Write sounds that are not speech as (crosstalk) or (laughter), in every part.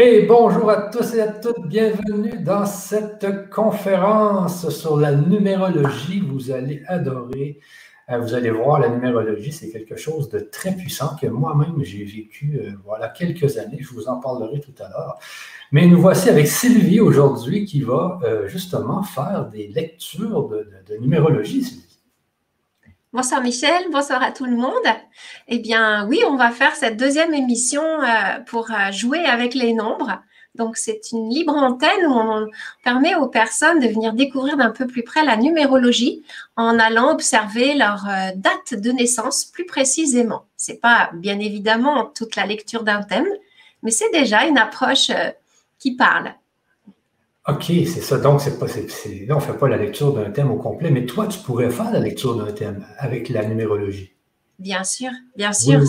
Et bonjour à tous et à toutes, bienvenue dans cette conférence sur la numérologie. Vous allez adorer, euh, vous allez voir, la numérologie, c'est quelque chose de très puissant que moi-même j'ai vécu euh, voilà quelques années. Je vous en parlerai tout à l'heure. Mais nous voici avec Sylvie aujourd'hui qui va euh, justement faire des lectures de, de numérologie. Bonsoir Michel, bonsoir à tout le monde. Eh bien oui, on va faire cette deuxième émission euh, pour euh, jouer avec les nombres. Donc c'est une libre antenne où on permet aux personnes de venir découvrir d'un peu plus près la numérologie en allant observer leur euh, date de naissance plus précisément. C'est pas bien évidemment toute la lecture d'un thème, mais c'est déjà une approche qui parle. OK, c'est ça. Donc, c'est pas, là, on ne fait pas la lecture d'un thème au complet, mais toi, tu pourrais faire la lecture d'un thème avec la numérologie. Bien sûr, bien sûr.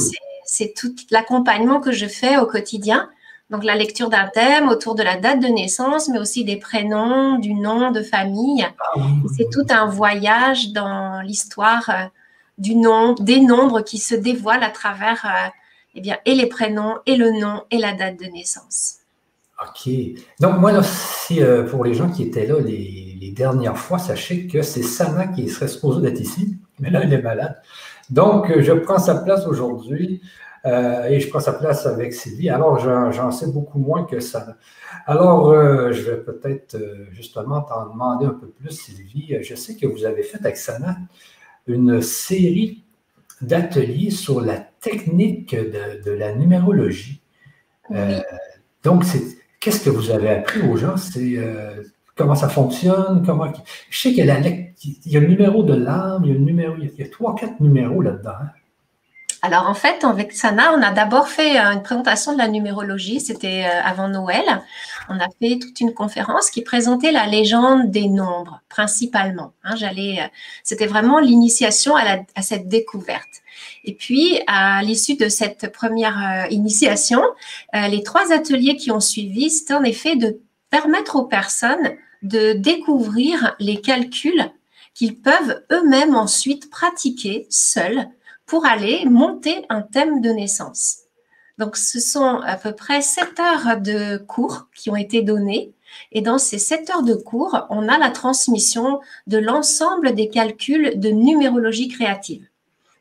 C'est tout l'accompagnement que je fais au quotidien. Donc, la lecture d'un thème autour de la date de naissance, mais aussi des prénoms, du nom de famille. Ah c'est tout un voyage dans l'histoire euh, du nom, des nombres qui se dévoilent à travers euh, eh bien, et les prénoms, et le nom, et la date de naissance. OK. Donc, moi, là, euh, pour les gens qui étaient là les, dernières fois, sachez que c'est Sana qui serait supposée d'être ici, mais là, elle est malade. Donc, euh, je prends sa place aujourd'hui euh, et je prends sa place avec Sylvie. Alors, j'en sais beaucoup moins que Sana. Alors, je vais peut-être justement t'en demander un peu plus, Sylvie. Je sais que vous avez fait avec Sana une série d'ateliers sur la technique de, la numérologie. donc, c'est Qu'est-ce que vous avez appris aux gens? C'est euh, comment ça fonctionne? Comment... Je sais qu'il y, a il y a le numéro de l'âme, il y a le numéro, il y a trois, quatre numéros là-dedans. Hein. Alors en fait, avec Sana, on a d'abord fait euh, une présentation de la numérologie, c'était euh, avant Noël. On a fait toute une conférence qui présentait la légende des nombres, principalement. Hein. J'allais, c'était vraiment l'initiation à, cette découverte. Et puis, à l'issue de cette première euh, initiation, euh, les trois ateliers qui ont suivi, c'était en effet de permettre aux personnes de découvrir les calculs qu'ils peuvent eux-mêmes ensuite pratiquer seuls pour aller monter un thème de naissance. Donc, ce sont à peu près sept heures de cours qui ont été donnés. Et dans ces sept heures de cours, on a la transmission de l'ensemble des calculs de numérologie créative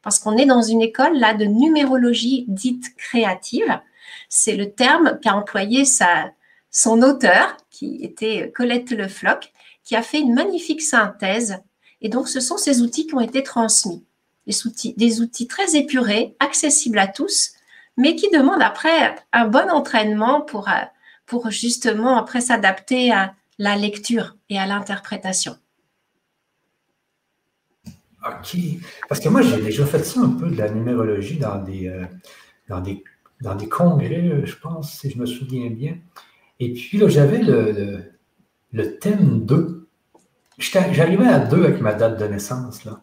parce qu'on est dans une école là de numérologie dite créative. C'est le terme qu'a employé sa, son auteur, qui était Colette Le Floch, qui a fait une magnifique synthèse. Et donc, ce sont ces outils qui ont été transmis. Des outils, des outils très épurés, accessibles à tous, mais qui demandent après un bon entraînement pour, pour justement après s'adapter à la lecture et à l'interprétation. OK. Parce que moi, j'ai déjà fait ça un peu de la numérologie dans des, euh, dans des, dans des congrès, je pense, si je me souviens bien. Et puis là, j'avais le, le, thème 2. J'arrivais à 2 avec ma date de naissance. Là.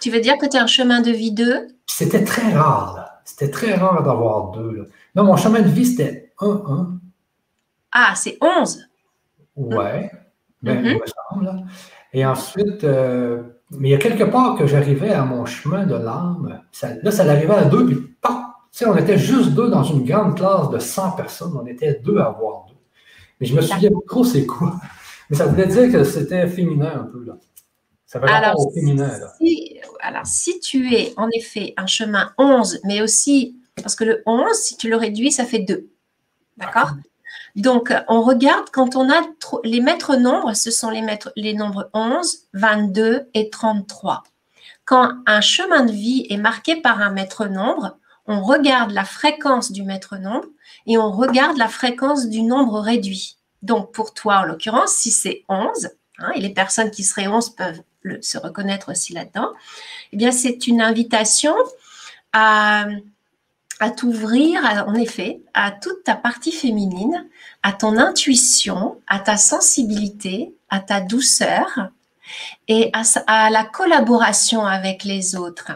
Tu veux dire que tu as un chemin de vie 2? C'était très rare, là. C'était très rare d'avoir 2. Non, mon chemin de vie, c'était 1-1. Ah, c'est 11. Ouais. Ben, mm-hmm. il me semble. Et ensuite, euh, mais il y a quelque part que j'arrivais à mon chemin de l'âme. là, ça arrivait à deux, puis paf! Tu sais, on était juste deux dans une grande classe de 100 personnes. On était deux à avoir deux. Mais je me souviens pas trop c'est quoi. Mais ça voulait dire que c'était féminin un peu, là. Ça va alors, au féminin, là. Si, alors, si tu es en effet un chemin 11, mais aussi, parce que le 11, si tu le réduis, ça fait 2. D'accord? Donc, on regarde quand on a les maîtres nombres, ce sont les, nombres 11, 22 et 33. Quand un chemin de vie est marqué par un maître nombre, on regarde la fréquence du maître nombre et on regarde la fréquence du nombre réduit. Donc, pour toi, en l'occurrence, si c'est 11, hein, et les personnes qui seraient 11 peuvent se reconnaître aussi là-dedans, eh bien, c'est une invitation à à t'ouvrir, en effet, à toute ta partie féminine, à ton intuition, à ta sensibilité, à ta douceur et à, la collaboration avec les autres.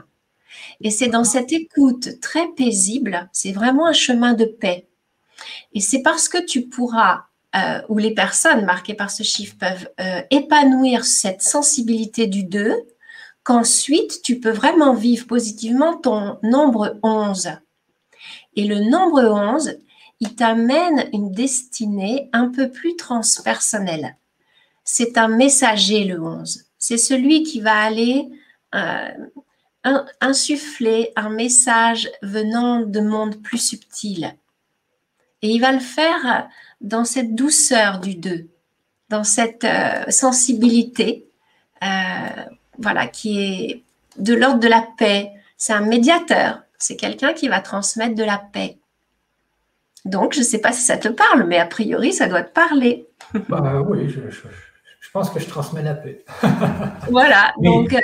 Et c'est dans cette écoute très paisible, c'est vraiment un chemin de paix. Et c'est parce que tu pourras, euh, ou les personnes marquées par ce chiffre peuvent euh, épanouir cette sensibilité du 2, qu'ensuite tu peux vraiment vivre positivement ton nombre 11 et le nombre 11, il t'amène une destinée un peu plus transpersonnelle. C'est un messager, le 11. C'est celui qui va aller euh, insuffler un message venant de mondes plus subtils. Et il va le faire dans cette douceur du 2, dans cette euh, sensibilité, euh, voilà, qui est de l'ordre de la paix. C'est un médiateur, c'est quelqu'un qui va transmettre de la paix. Donc, je ne sais pas si ça te parle, mais a priori, ça doit te parler. (laughs) Bah, oui, je, pense que je transmets la paix. (laughs) voilà. donc, euh,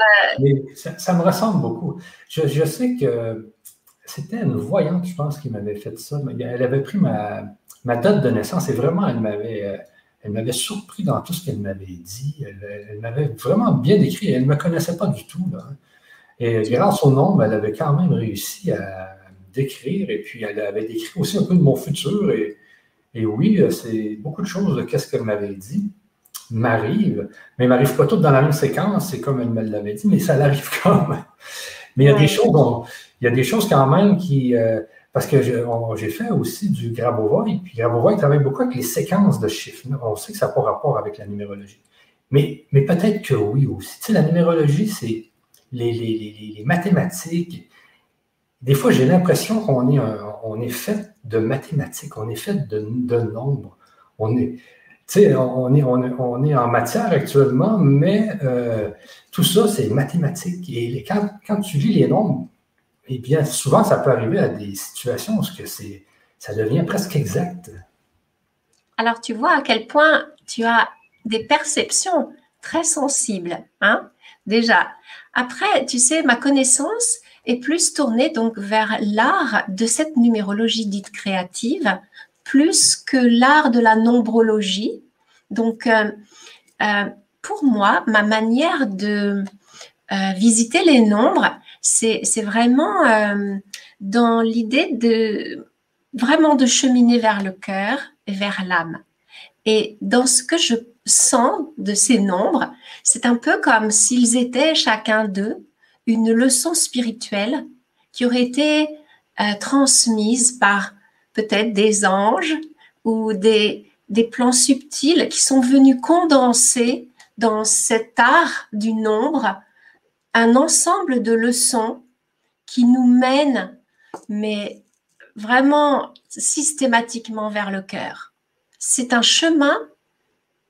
ça, me ressemble beaucoup. Je, sais que c'était une voyante, je pense, qui m'avait fait ça. Elle avait pris ma, ma date de naissance et vraiment, elle m'avait, euh, elle m'avait surpris dans tout ce qu'elle m'avait dit. Elle, m'avait vraiment bien décrit. Elle ne me connaissait pas du tout. Et grâce au nom, elle avait quand même réussi à décrire et puis elle avait décrit aussi un peu de mon futur. Et, et oui, c'est beaucoup de choses de qu'est-ce qu'elle m'avait dit m'arrive, mais ne m'arrive pas toutes dans la même séquence, c'est comme elle me l'avait dit, mais ça l'arrive (laughs) quand même. Mais il y a des choses, il y a des choses quand même qui, euh, parce que j'ai fait aussi du Grabovoi, puis Grabovoi travaille beaucoup avec les séquences de chiffres. On sait que ça n'a pas rapport avec la numérologie. Mais, mais peut-être que oui aussi. Tu sais, la numérologie, c'est les, les, les, mathématiques. Des fois, j'ai l'impression qu'on est, on est fait de mathématiques, on est fait de, de nombres. On est, sais, on est, on, est, en matière actuellement, mais euh, tout ça, c'est mathématique. Et quand, quand, tu lis les nombres, eh bien, souvent, ça peut arriver à des situations où ça devient presque exact. Alors, tu vois à quel point tu as des perceptions très sensibles, hein, déjà. Après, tu sais, ma connaissance est plus tournée donc vers l'art de cette numérologie dite créative, plus que l'art de la nombrologie. Donc, euh, euh, pour moi, ma manière de euh, visiter les nombres, c'est vraiment dans l'idée de vraiment de cheminer vers le cœur et vers l'âme. Et dans ce que je sens de ces nombres, c'est un peu comme s'ils étaient chacun d'eux une leçon spirituelle qui aurait été transmise par peut-être des anges ou des, des plans subtils qui sont venus condenser dans cet art du nombre un ensemble de leçons qui nous mènent, mais vraiment systématiquement vers le cœur. C'est un chemin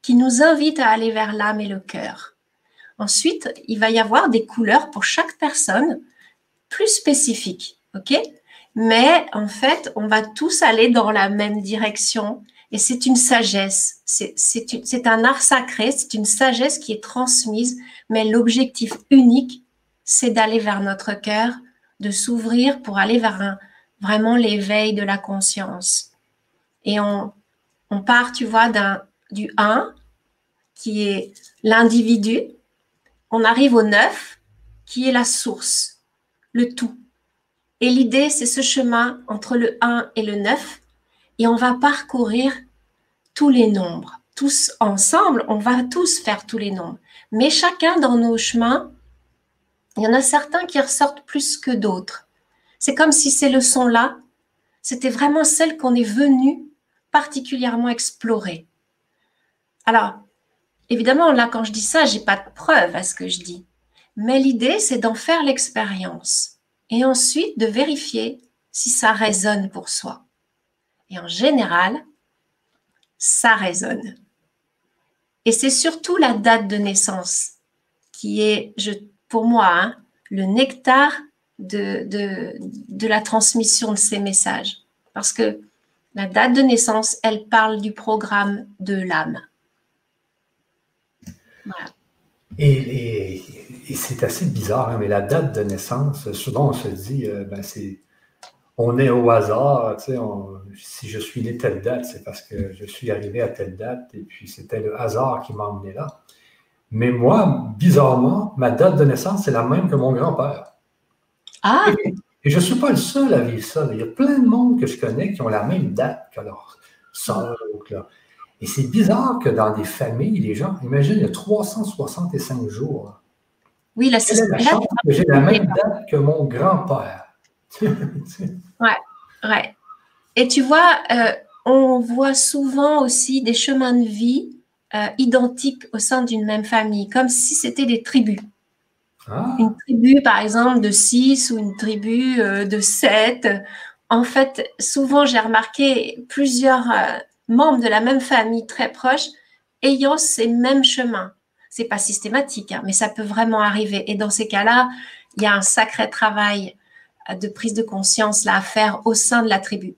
qui nous invite à aller vers l'âme et le cœur. Ensuite, il va y avoir des couleurs pour chaque personne plus spécifiques, ok? Mais en fait, on va tous aller dans la même direction et c'est une sagesse, c'est un art sacré, c'est une sagesse qui est transmise, mais l'objectif unique, c'est d'aller vers notre cœur, de s'ouvrir pour aller vers un, vraiment l'éveil de la conscience. Et on, on part, tu vois, du 1, qui est l'individu, on arrive au 9, qui est la source, le tout. Et l'idée, c'est ce chemin entre le 1 et le 9, et on va parcourir tous les nombres. Tous ensemble, on va tous faire tous les nombres. Mais chacun dans nos chemins, il y en a certains qui ressortent plus que d'autres. C'est comme si ces leçons-là, c'était vraiment celles qu'on est venu particulièrement explorer. Alors, évidemment, là, quand je dis ça, j'ai pas de preuve à ce que je dis. Mais l'idée, c'est d'en faire l'expérience et ensuite de vérifier si ça résonne pour soi. Et en général, ça résonne. Et c'est surtout la date de naissance qui est, pour moi, hein, le nectar de la transmission de ces messages. Parce que la date de naissance, elle parle du programme de l'âme. Voilà. Et, c'est assez bizarre, hein, mais la date de naissance, souvent on se dit, euh, ben c'est, on est au hasard, tu sais, si je suis né telle date, c'est parce que je suis arrivé à telle date, et puis c'était le hasard qui m'a emmené là. Mais moi, bizarrement, ma date de naissance, c'est la même que mon grand-père. Ah! Et, je ne suis pas le seul à vivre ça. Il y a plein de monde que je connais qui ont la même date que leur soeur. Et c'est bizarre que dans des familles, les gens, imagine, il y a 365 jours. Oui, la, J'ai la même date que mon grand-père? (laughs) ouais, ouais. Et tu vois, euh, on voit souvent aussi des chemins de vie euh, identiques au sein d'une même famille, comme si c'était des tribus. Ah. Une tribu, par exemple, de six ou une tribu euh, de sept. En fait, souvent, j'ai remarqué plusieurs membres de la même famille très proches ayant ces mêmes chemins. C'est pas systématique, hein, mais ça peut vraiment arriver. Et dans ces cas-là, il y a un sacré travail de prise de conscience là à faire au sein de la tribu.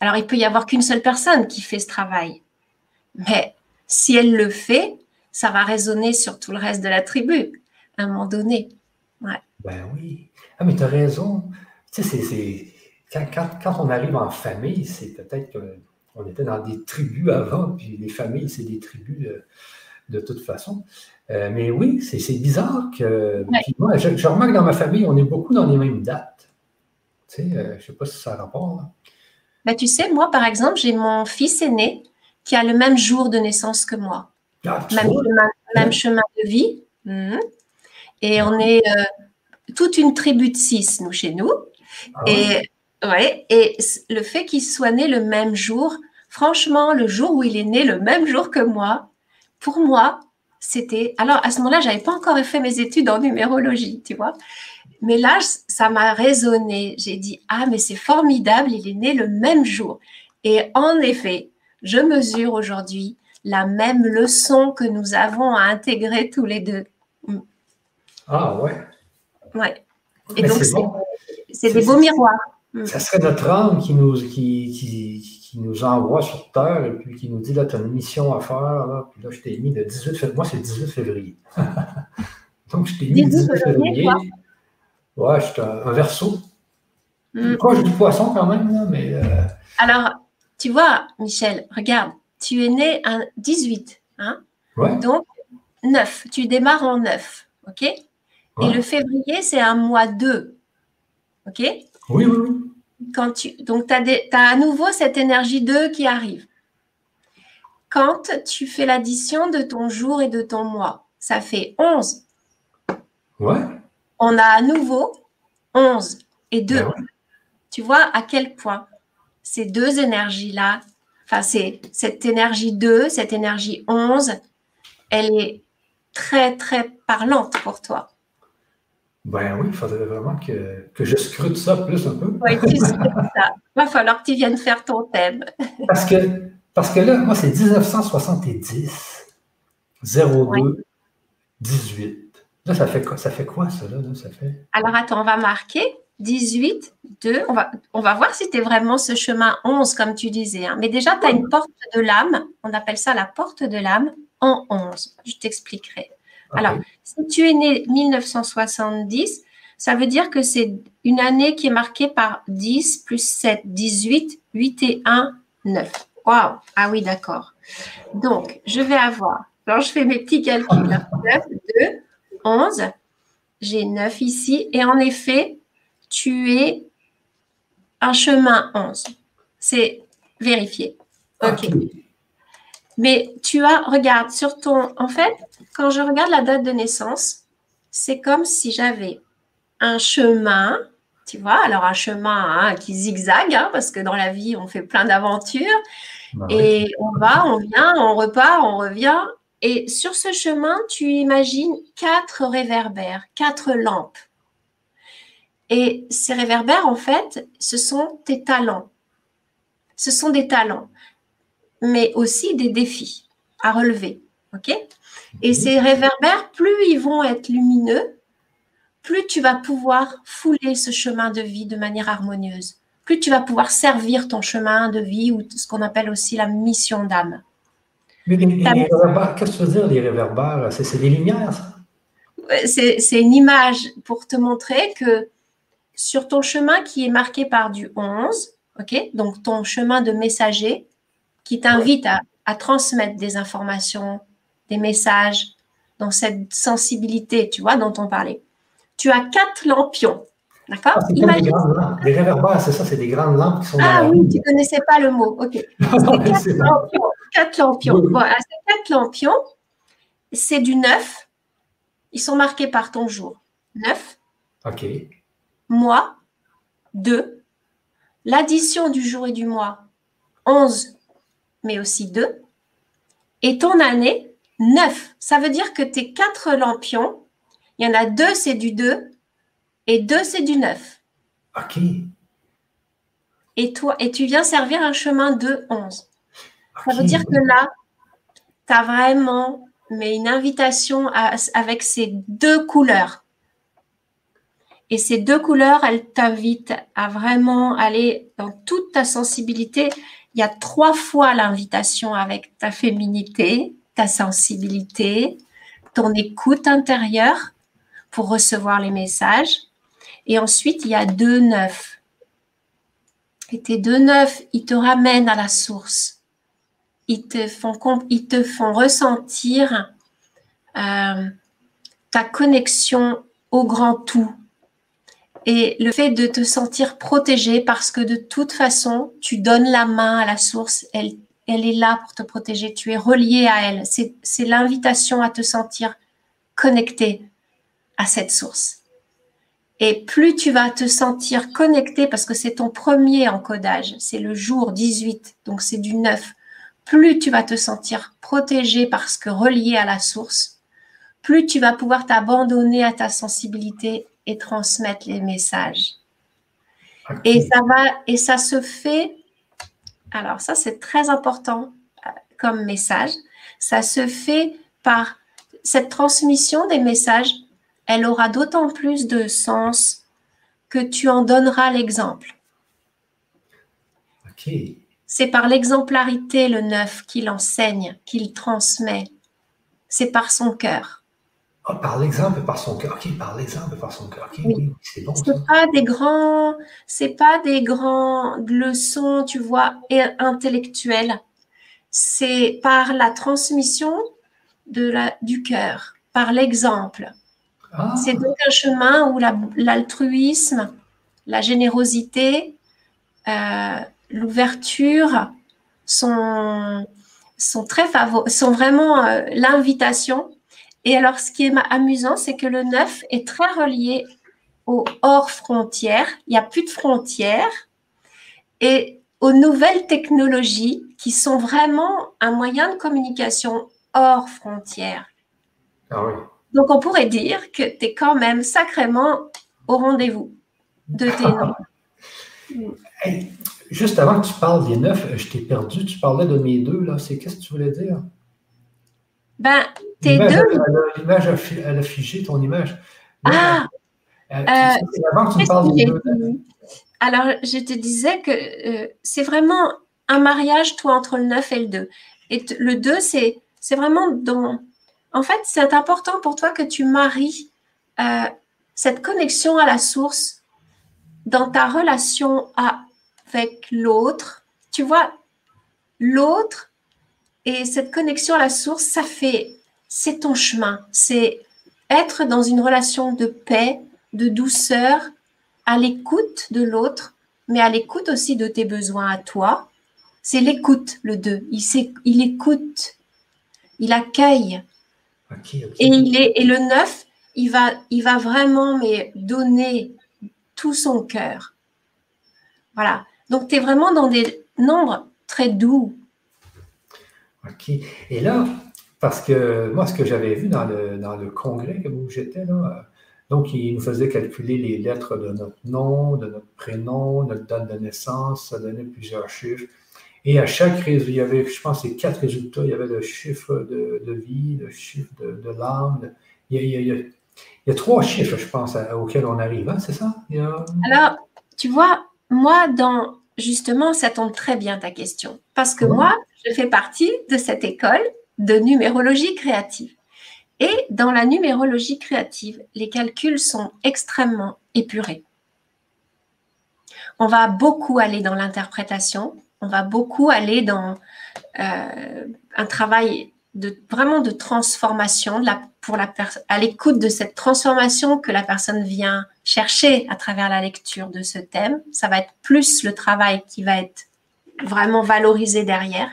Alors, il peut y avoir qu'une seule personne qui fait ce travail. Mais si elle le fait, ça va résonner sur tout le reste de la tribu à un moment donné. Ouais. Ben oui. Ah, mais tu as raison. Tu sais, c'est, quand, quand, on arrive en famille, c'est peut-être qu'on était dans des tribus avant, puis les familles, c'est des tribus de, toute façon. Euh, mais oui, c'est, bizarre que. Moi, je, remarque que dans ma famille, on est beaucoup dans les mêmes dates. Tu sais, euh, je ne sais pas si ça a rapport. Là. Bah, tu sais, moi, par exemple, j'ai mon fils aîné qui a le même jour de naissance que moi. Ah, même, chemin, de vie. Mhm. Et on est euh, toute une tribu de six, nous, chez nous. Ah et, ouais, et le fait qu'il soit né le même jour, franchement, le jour où il est né le même jour que moi, pour moi, c'était. Alors, à ce moment-là, je n'avais pas encore fait mes études en numérologie, tu vois. Mais là, ça m'a résonné. J'ai dit, ah, mais c'est formidable, il est né le même jour. Et en effet, je mesure aujourd'hui la même leçon que nous avons à intégrer tous les deux. Mm. Ah ouais. Ouais. Et donc, c'est des beaux miroirs. Mm. Ça serait notre âme qui nous, qui, qui, nous envoie sur Terre et puis qui nous dit, là, tu as une mission à faire. Là, puis là, je t'ai mis le 18 février. Moi, c'est le 18 février. (laughs) donc, je t'ai mis le 18 février. Ouais, je suis un, verso. Mm. Proche du poisson quand même, mais. Euh, Alors, tu vois, Michel, regarde, tu es né un 18, hein ouais. Donc, 9. Tu démarres en 9, ok? Et le février, c'est un mois 2, ok? Oui, oui, oui. Quand tu, donc, tu as, as, à nouveau cette énergie 2 qui arrive. Quand tu fais l'addition de ton jour et de ton mois, ça fait 11. Ouais on a à nouveau 11 et 2. Ben tu vois à quel point ces deux énergies-là, enfin, c'est cette énergie 2, cette énergie 11, elle est très, très parlante pour toi. Ben oui, il faudrait vraiment que, je scrute ça plus un peu. Oui, tu scrutes ça. Il va falloir que tu viennes faire ton thème. parce, que, parce que là, moi, c'est 1970, 02, 18. Là, ça fait, ça fait quoi, ça, là, ça fait... Alors, attends, on va marquer 18, 2. On va, on va voir si tu es vraiment ce chemin 11, comme tu disais. Hein. Mais déjà, tu as une porte de l'âme. On appelle ça la porte de l'âme en 11. Je t'expliquerai. Alors, si tu es né 1970, ça veut dire que c'est une année qui est marquée par 10 plus 7, 18, 8 et 1, 9. Waouh! Ah oui, d'accord. Donc, je vais avoir. Alors, je fais mes petits calculs. 9, 2, 11. J'ai 9 ici. Et en effet, tu es un chemin 11. C'est vérifié. OK. Mais tu as, regarde, sur ton. En fait, quand je regarde la date de naissance, c'est comme si j'avais un chemin, tu vois, alors un chemin hein, qui zigzague, hein, parce que dans la vie, on fait plein d'aventures. Bah et on va, on vient, on repart, on revient. Et sur ce chemin, tu imagines quatre réverbères, quatre lampes. Et ces réverbères, en fait, ce sont tes talents. Ce sont des talents, mais aussi des défis à relever. OK? Et mhm. ces réverbères, plus ils vont être lumineux, plus tu vas pouvoir fouler ce chemin de vie de manière harmonieuse. Plus tu vas pouvoir servir ton chemin de vie ou ce qu'on appelle aussi la mission d'âme. Mais les, réverbères, qu'est-ce que tu veux dire, les réverbères? C'est des lumières, ça? C'est une image pour te montrer que sur ton chemin qui est marqué par du 11, ok, donc ton chemin de messager qui t'invite à, à, transmettre des informations, des messages dans cette sensibilité, tu vois, dont on parlait. Tu as quatre lampions, d'accord? Ah, des, réverbères, c'est ça, c'est des grandes lampes qui sont Ah oui, tu ne connaissais pas le mot, ok. (laughs) quatre lampions quatre lampions. ces quatre lampions, c'est du neuf. Ils sont marqués par ton jour. Neuf. OK. Mois. Deux. l'addition du jour et du mois, 11, mais aussi 2, et ton année, 9. Ça veut dire que tes quatre lampions, il y en a deux, c'est du 2, et deux, c'est du 9. OK. Et, toi, et tu viens servir un chemin de 11. Ça veut dire que là, tu as vraiment mais une invitation avec ces deux couleurs. Et ces deux couleurs, elles t'invitent à vraiment aller dans toute ta sensibilité. Il y a trois fois l'invitation avec ta féminité, ta sensibilité, ton écoute intérieure pour recevoir les messages. Et ensuite, il y a deux neufs. Et tes deux neufs, ils te ramènent à la source ils te font, ils te font ressentir euh, ta connexion au grand tout. Et le fait de te sentir protégé parce que de toute façon, tu donnes la main à la source, elle, elle est là pour te protéger, tu es relié à elle. C'est l'invitation à te sentir connecté à cette source. Et plus tu vas te sentir connecté, parce que c'est ton premier encodage, c'est le jour 18, donc c'est du 9, plus tu vas te sentir protégé parce que relié à la source, plus tu vas pouvoir t'abandonner à ta sensibilité et transmettre les messages. Et ça va, et ça se fait. Alors ça, c'est très important euh, comme message. Ça se fait par cette transmission des messages. Elle aura d'autant plus de sens que tu en donneras l'exemple. Ok. C'est par l'exemplarité, le neuf, qu'il enseigne, qu'il transmet. C'est par son cœur. Oh, par l'exemple, par son cœur. Ok, par l'exemple, par son cœur. c'est bon. C'est pas des grands, c'est pas des grandes leçons, tu vois, intellectuelles. C'est par la transmission de la, du cœur, par l'exemple. Ah. C'est donc un chemin où l'altruisme, la, générosité, euh, l'ouverture sont, sont très sont vraiment euh, l'invitation. Et alors, ce qui est amusant, c'est que le neuf est très relié au hors frontières. Il n'y a plus de frontières et aux nouvelles technologies qui sont vraiment un moyen de communication hors frontières. Ah oui. Donc, on pourrait dire que tu es quand même sacrément au rendez-vous de tes (laughs) noms. Juste avant que tu parles des neuf, je t'ai perdu. Tu parlais de mes deux, là. C'est qu'est-ce que tu voulais dire? Ben, tes deux. L'image, a figé ton image. ah! Euh, euh, avant que tu me parles deux. Alors, je te disais que euh, c'est vraiment un mariage, toi, entre le 9 et le 2. Et le 2, c'est, c'est vraiment dans. En fait, c'est important pour toi que tu maries cette connexion à la source dans ta relation à avec l'autre. Tu vois, l'autre et cette connexion à la source, ça fait, c'est ton chemin. C'est être dans une relation de paix, de douceur, à l'écoute de l'autre, mais à l'écoute aussi de tes besoins à toi. C'est l'écoute, le deux. Il, il écoute, il accueille. Et, il est, et le neuf, il va, il va vraiment mais donner tout son cœur. Voilà. Donc, tu es vraiment dans des nombres très doux. OK. Et là, parce que moi, ce que j'avais vu dans le, dans le congrès où j'étais, là, donc, il nous faisait calculer les lettres de notre nom, de notre prénom, notre date de naissance, ça donnait plusieurs chiffres. Et à chaque résultat, il y avait, je pense, les quatre résultats. Il y avait le chiffre de, vie, le chiffre de, l'âme. Il, il, y a trois chiffres, je pense, auxquels on arrive, hein, c'est ça? Alors, tu vois, moi, dans justement, ça tombe très bien ta question. Parce que moi, je fais partie de cette école de numérologie créative. Et dans la numérologie créative, les calculs sont extrêmement épurés. On va beaucoup aller dans l'interprétation, on va beaucoup aller dans euh, un travail de, vraiment de transformation de la, pour la à l'écoute de cette transformation que la personne vient chercher à travers la lecture de ce thème. Ça va être plus le travail qui va être vraiment valorisé derrière.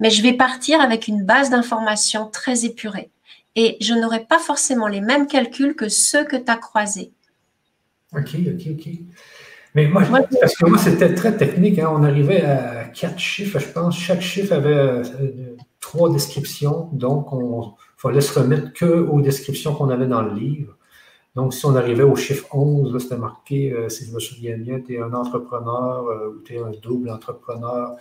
Mais je vais partir avec une base d'informations très épurée. Et je n'aurai pas forcément les mêmes calculs que ceux que tu as croisés. OK, OK, OK. Mais moi, parce que moi, c'était très technique. Hein. On arrivait à quatre chiffres, je pense. Chaque chiffre avait euh, trois descriptions. Donc, on fallait se remettre que aux descriptions qu'on avait dans le livre. Donc, si on arrivait au chiffre 11, c'était marqué, euh, si je me souviens bien, tu es un entrepreneur euh, ou tu es un double entrepreneur.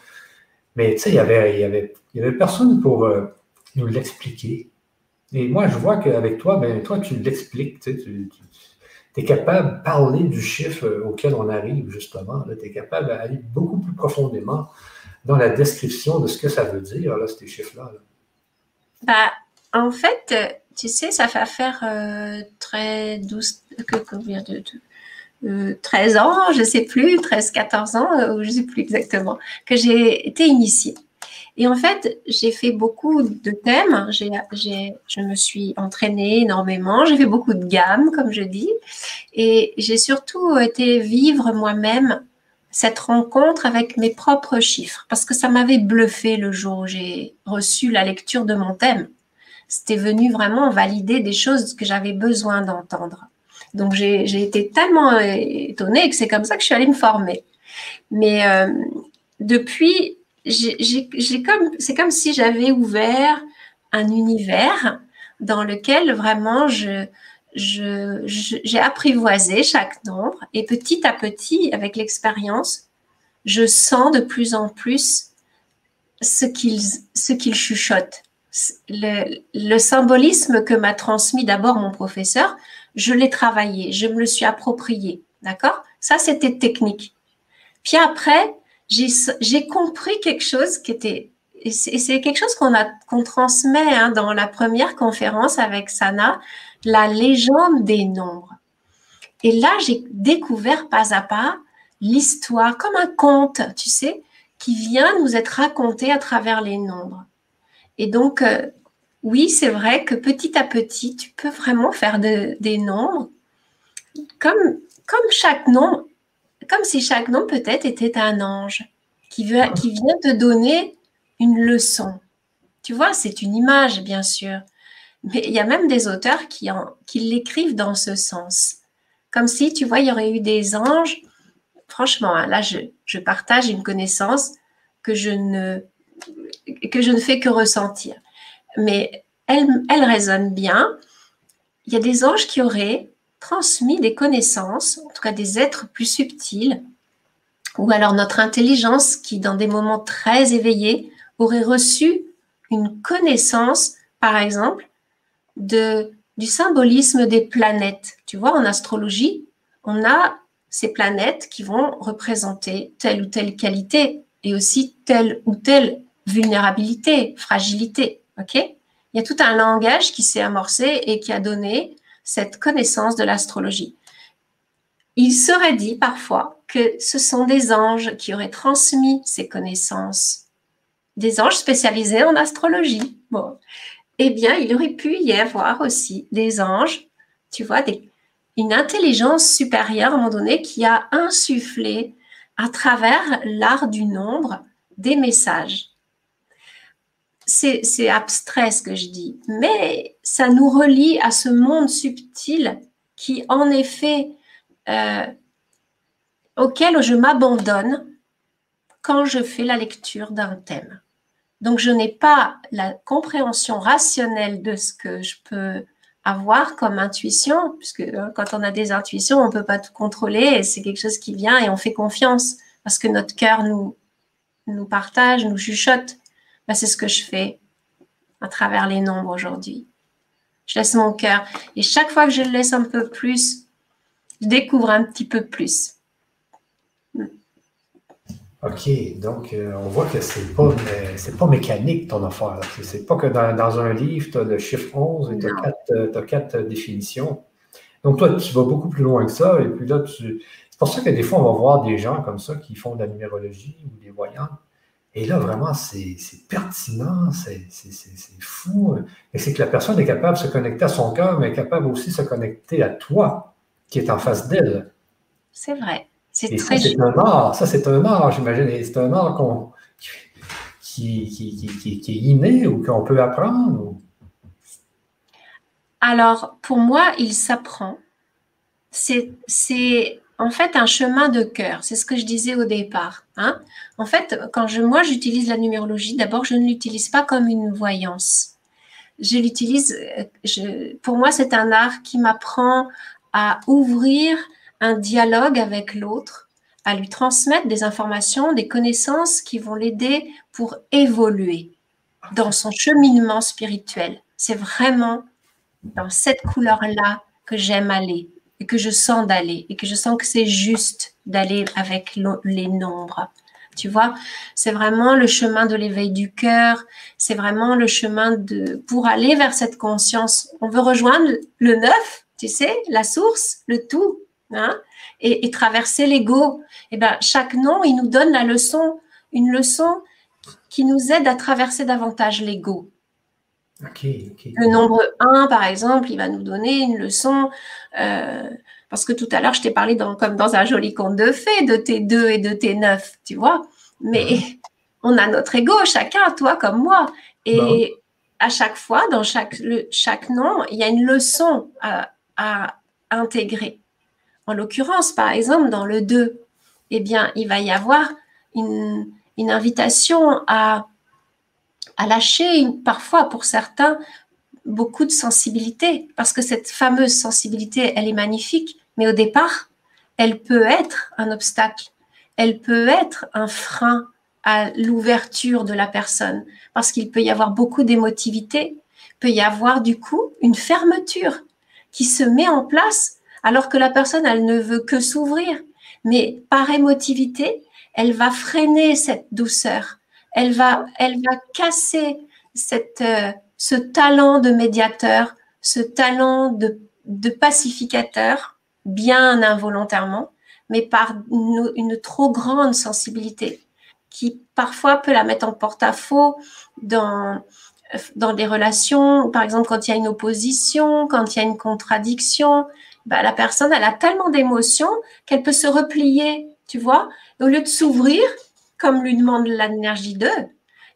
Mais tu sais, il n'y avait, y avait, y avait personne pour nous l'expliquer. Et moi, je vois qu'avec toi, ben, toi, tu l'expliques. Tu, es capable de parler du chiffre auquel on arrive, justement. Tu es capable d'aller beaucoup plus profondément dans la description de ce que ça veut dire, là, ces chiffres-là. Bah, en fait, tu sais, ça fait faire euh, très 12, que, combien de, de 13 euh, ans, je ne sais plus, 13, 14 ans, euh, je ne sais plus exactement, que j'ai été initiée. Et en fait, j'ai fait beaucoup de thèmes. J'ai, je me suis entraînée énormément. J'ai fait beaucoup de gammes, comme je dis. Et j'ai surtout été vivre moi-même cette rencontre avec mes propres chiffres parce que ça m'avait bluffé le jour où j'ai reçu la lecture de mon thème. C'était venu vraiment valider des choses que j'avais besoin d'entendre. Donc j'ai été tellement étonnée que c'est comme ça que je suis allée me former. Mais euh, depuis, c'est comme si j'avais ouvert un univers dans lequel vraiment j'ai apprivoisé chaque nombre et petit à petit, avec l'expérience, je sens de plus en plus ce qu'il ce qu'il chuchote. Le, symbolisme que m'a transmis d'abord mon professeur, je l'ai travaillé, je me le suis approprié. D'accord? Ça, c'était technique. Puis après, j'ai compris quelque chose qui était, et c'est quelque chose qu'on qu'on transmet hein, dans la première conférence avec Sana, la légende des nombres. Et là, j'ai découvert pas à pas l'histoire comme un conte, tu sais, qui vient nous être raconté à travers les nombres. Et donc, euh, oui, c'est vrai que petit à petit, tu peux vraiment faire des nombres comme, comme chaque nombre comme si chaque nom peut-être était un ange qui, veut, qui vient te donner une leçon. Tu vois, c'est une image, bien sûr. Mais il y a même des auteurs qui, qui l'écrivent dans ce sens. Comme si, tu vois, il y aurait eu des anges. Franchement, hein, là, je, je partage une connaissance que je ne, que je ne fais que ressentir. Mais elle, elle résonne bien. Il y a des anges qui auraient transmis des connaissances, en tout cas des êtres plus subtils, ou alors notre intelligence qui, dans des moments très éveillés, aurait reçu une connaissance, par exemple, de, du symbolisme des planètes. Tu vois, en astrologie, on a ces planètes qui vont représenter telle ou telle qualité et aussi telle ou telle vulnérabilité, fragilité. OK? Il y a tout un langage qui s'est amorcé et qui a donné cette connaissance de l'astrologie. Il serait dit parfois que ce sont des anges qui auraient transmis ces connaissances, des anges spécialisés en astrologie. Bon, eh bien, il aurait pu y avoir aussi des anges, tu vois, une intelligence supérieure à un moment donné qui a insufflé à travers l'art du nombre des messages c'est abstrait ce que je dis, mais ça nous relie à ce monde subtil qui, en effet, euh, auquel je m'abandonne quand je fais la lecture d'un thème. Donc, je n'ai pas la compréhension rationnelle de ce que je peux avoir comme intuition, puisque hein, quand on a des intuitions, on ne peut pas tout contrôler, c'est quelque chose qui vient et on fait confiance, parce que notre cœur nous partage, nous chuchote. Bah, c'est ce que je fais à travers les nombres aujourd'hui. Je laisse mon cœur. Et chaque fois que je le laisse un peu plus, je découvre un petit peu plus. OK, donc euh, on voit que ce n'est pas, pas mécanique ton affaire. C'est pas que dans, un livre, tu as le chiffre 11 et tu as, quatre, définitions. Donc toi, tu vas beaucoup plus loin que ça. Et puis là, c'est pour ça que des fois, on va voir des gens comme ça qui font de la numérologie ou des voyants et là, vraiment, c'est pertinent, c'est fou. Et c'est que la personne est capable de se connecter à son cœur, mais est capable aussi de se connecter à toi, qui est en face d'elle. C'est vrai. C'est très C'est un art. Ça, c'est un art, j'imagine. c'est un art qui, qui, qui, est inné ou qu'on peut apprendre. Alors, pour moi, il s'apprend. C'est en fait un chemin de cœur. C'est ce que je disais au départ. Hein. En fait, quand je, moi j'utilise la numérologie, d'abord je ne l'utilise pas comme une voyance. Je l'utilise, pour moi c'est un art qui m'apprend à ouvrir un dialogue avec l'autre, à lui transmettre des informations, des connaissances qui vont l'aider pour évoluer dans son cheminement spirituel. C'est vraiment dans cette couleur-là que j'aime aller et que je sens d'aller et que je sens que c'est juste d'aller avec les nombres. Tu vois, c'est vraiment le chemin de l'éveil du cœur, c'est vraiment le chemin de pour aller vers cette conscience. On veut rejoindre le neuf, tu sais, la source, le tout, hein, et, traverser l'ego. Et eh ben chaque nom, il nous donne la leçon, une leçon qui nous aide à traverser davantage l'ego. Le nombre 1, par exemple, il va nous donner une leçon. Euh, parce que tout à l'heure, je t'ai parlé dans, comme dans un joli conte de fées de tes 2 et de tes 9, tu vois. Mais (laughs) on a notre ego, chacun, toi comme moi. Et bah à chaque fois, dans chaque, le, chaque nom, il y a une leçon à, à intégrer. En l'occurrence, par exemple, dans le 2, eh bien, il va y avoir une, une invitation à à lâcher parfois pour certains beaucoup de sensibilité, parce que cette fameuse sensibilité, elle est magnifique, mais au départ, elle peut être un obstacle, elle peut être un frein à l'ouverture de la personne, parce qu'il peut y avoir beaucoup d'émotivité, peut y avoir du coup une fermeture qui se met en place alors que la personne, elle ne veut que s'ouvrir, mais par émotivité, elle va freiner cette douceur, elle va, elle va casser cette, euh, ce talent de médiateur, ce talent de, pacificateur, bien involontairement, mais par une, trop grande sensibilité qui parfois peut la mettre en porte-à-faux dans, dans des relations, par exemple quand il y a une opposition, quand il y a une contradiction, bah, la personne elle a tellement d'émotions qu'elle peut se replier, tu vois, au lieu de s'ouvrir, comme lui demande l'énergie d'eux,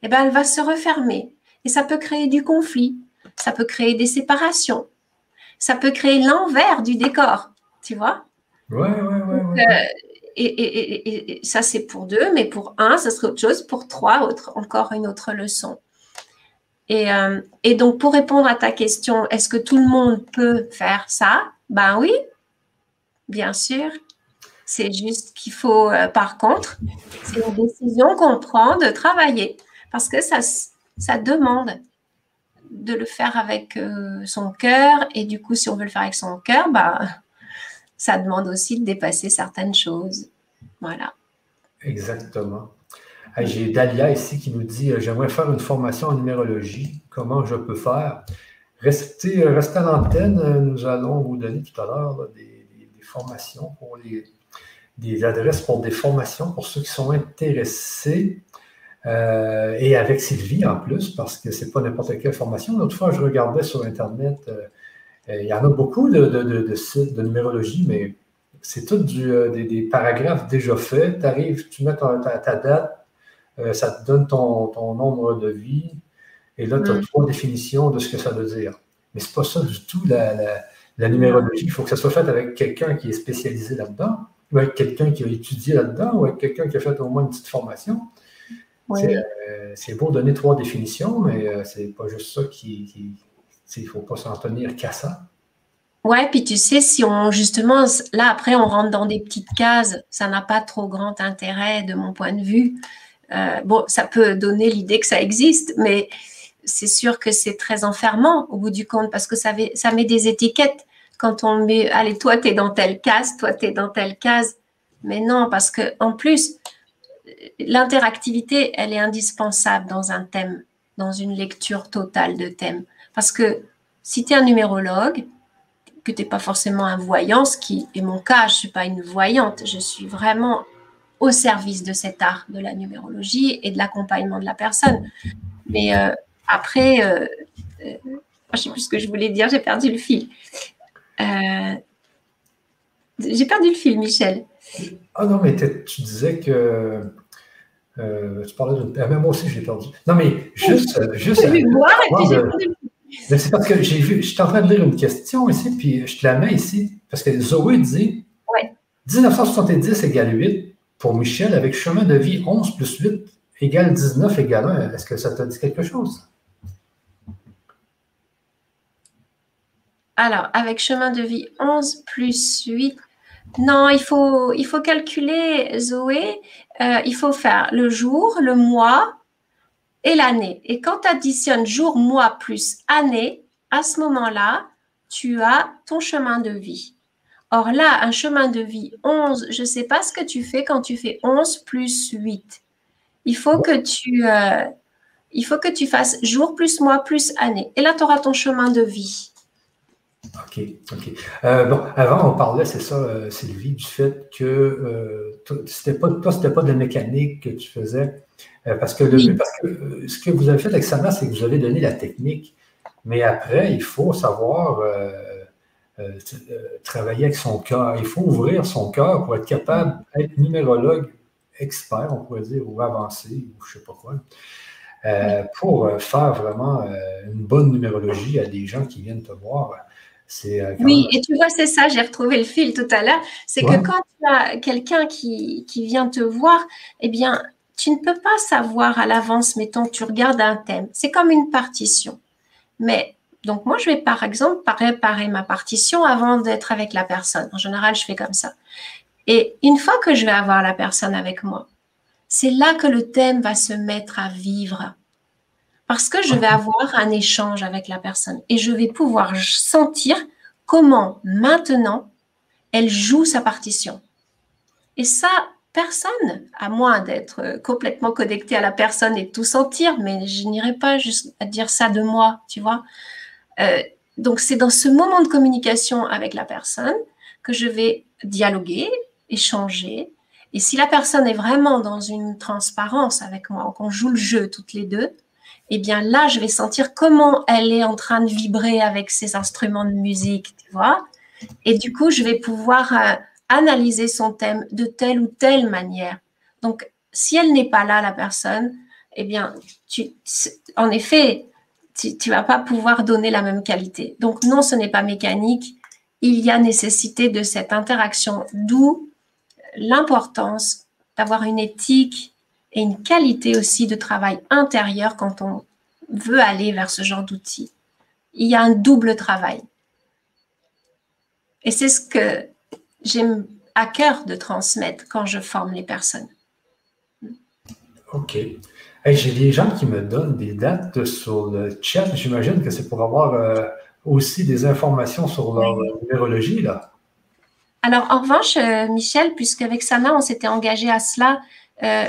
eh ben, elle va se refermer. Et ça peut créer du conflit, ça peut créer des séparations, ça peut créer l'envers du décor, tu vois? Ouais, ouais, ouais. Euh, et, ça, c'est pour deux, mais pour un, ça serait autre chose. Pour trois, autre, encore une autre leçon. Et, euh, et donc, pour répondre à ta question, est-ce que tout le monde peut faire ça? Ben oui, bien sûr. C'est juste qu'il faut, euh, par contre, c'est une décision qu'on prend de travailler parce que ça, ça demande de le faire avec euh, son cœur et du coup, si on veut le faire avec son cœur, bah, ça demande aussi de dépasser certaines choses. Voilà. Exactement. J'ai Dalia ici qui nous dit euh, J'aimerais faire une formation en numérologie. Comment je peux faire? Restez, restez à l'antenne. Nous allons vous donner tout à l'heure des, formations pour les, des adresses pour des formations pour ceux qui sont intéressés. Euh, et avec Sylvie en plus, parce que c'est pas n'importe quelle formation. L'autre fois, je regardais sur Internet, euh, il y en a beaucoup de, sites de numérologie, mais c'est tout euh, des, paragraphes déjà faits. Tu arrives, tu mets ta, date, ça te donne ton, nombre de vie, et là, tu as mm. trois définitions de ce que ça veut dire. Mais c'est pas ça du tout la, la numérologie. Il faut que ça soit fait avec quelqu'un qui est spécialisé là-dedans ou avec quelqu'un qui a étudié là-dedans, ou avec quelqu'un qui a fait au moins une petite formation. Euh, c'est beau donner trois définitions, mais euh, c'est pas juste ça qui. il ne faut pas s'en tenir qu'à ça. Ouais, puis tu sais, si on justement, là après, on rentre dans des petites cases, ça n'a pas trop grand intérêt de mon point de vue. Euh, bon, ça peut donner l'idée que ça existe, mais c'est sûr que c'est très enfermant au bout du compte parce que ça, ça met des étiquettes quand on met, allez, toi, tu es dans telle case, toi, tu es dans telle case. Mais non, parce que en plus, l'interactivité, elle est indispensable dans un thème, dans une lecture totale de thème. Parce que si tu es un numérologue, que tu n'es pas forcément un voyant, ce qui est mon cas, je ne suis pas une voyante, je suis vraiment au service de cet art de la numérologie et de l'accompagnement de la personne. Mais euh, après, euh, euh, je ne sais plus ce que je voulais dire, j'ai perdu le fil. Euh, j'ai perdu le fil, Michel. Ah non, mais tu disais que. Euh, tu parlais d'une. Ah, mais moi aussi, je l'ai perdu. Non, mais juste. Juste c'est parce que j'ai vu. Je suis en train de lire une question ici, puis je te la mets ici. Parce que Zoé dit. Ouais. 1970 égale 8 pour Michel, avec chemin de vie 11 plus 8 égale 19 égale 1. Est-ce que ça te dit quelque chose? Alors, avec chemin de vie 11 plus 8, non, il faut, il faut calculer, Zoé, euh, il faut faire le jour, le mois et l'année. Et quand tu additionnes jour, mois plus année, à ce moment-là, tu as ton chemin de vie. Or là, un chemin de vie 11, je ne sais pas ce que tu fais quand tu fais 11 plus 8. Il faut que tu, euh, il faut que tu fasses jour plus mois plus année. Et là, tu auras ton chemin de vie. OK, OK. Euh, bon, avant, on parlait, c'est ça, euh, Sylvie, du fait que euh, c'était pas, toi, c'était pas de la mécanique que tu faisais. Euh, parce, que parce que ce que vous avez fait avec Sana, c'est que vous avez donné la technique. Mais après, il faut savoir travailler avec son cœur. Il faut ouvrir son cœur pour être capable d'être numérologue expert, on pourrait dire, ou avancé, ou je ne sais pas quoi. pour faire vraiment une bonne numérologie à des gens qui viennent te voir oui, et tu vois, c'est ça, j'ai retrouvé le fil tout à l'heure. C'est que quand tu as quelqu'un qui, vient te voir, eh bien, tu ne peux pas savoir à l'avance, mettons, tu regardes un thème. C'est comme une partition. Mais donc, moi, je vais par exemple préparer ma partition avant d'être avec la personne. En général, je fais comme ça. Et une fois que je vais avoir la personne avec moi, c'est là que le thème va se mettre à vivre parce que je vais avoir un échange avec la personne et je vais pouvoir sentir comment maintenant elle joue sa partition. Et ça, personne, à moins d'être complètement connecté à la personne et tout sentir, mais je n'irai pas juste à dire ça de moi, tu vois. Euh, donc c'est dans ce moment de communication avec la personne que je vais dialoguer, échanger. Et si la personne est vraiment dans une transparence avec moi, qu'on joue le jeu toutes les deux, eh bien là, je vais sentir comment elle est en train de vibrer avec ses instruments de musique, tu vois. Et du coup, je vais pouvoir euh, analyser son thème de telle ou telle manière. Donc, si elle n'est pas là, la personne, eh bien, en effet, tu ne vas pas pouvoir donner la même qualité. Donc, non, ce n'est pas mécanique. Il y a nécessité de cette interaction, d'où l'importance d'avoir une éthique et une qualité aussi de travail intérieur quand on veut aller vers ce genre d'outils. Il y a un double travail. Et c'est ce que j'aime à cœur de transmettre quand je forme les personnes. OK. J'ai des gens qui me donnent des dates sur le chat. J'imagine que c'est pour avoir euh, aussi des informations sur leur numérologie. Là. Alors, en revanche, euh, Michel, puisqu'avec Sana, on s'était engagé à cela, euh,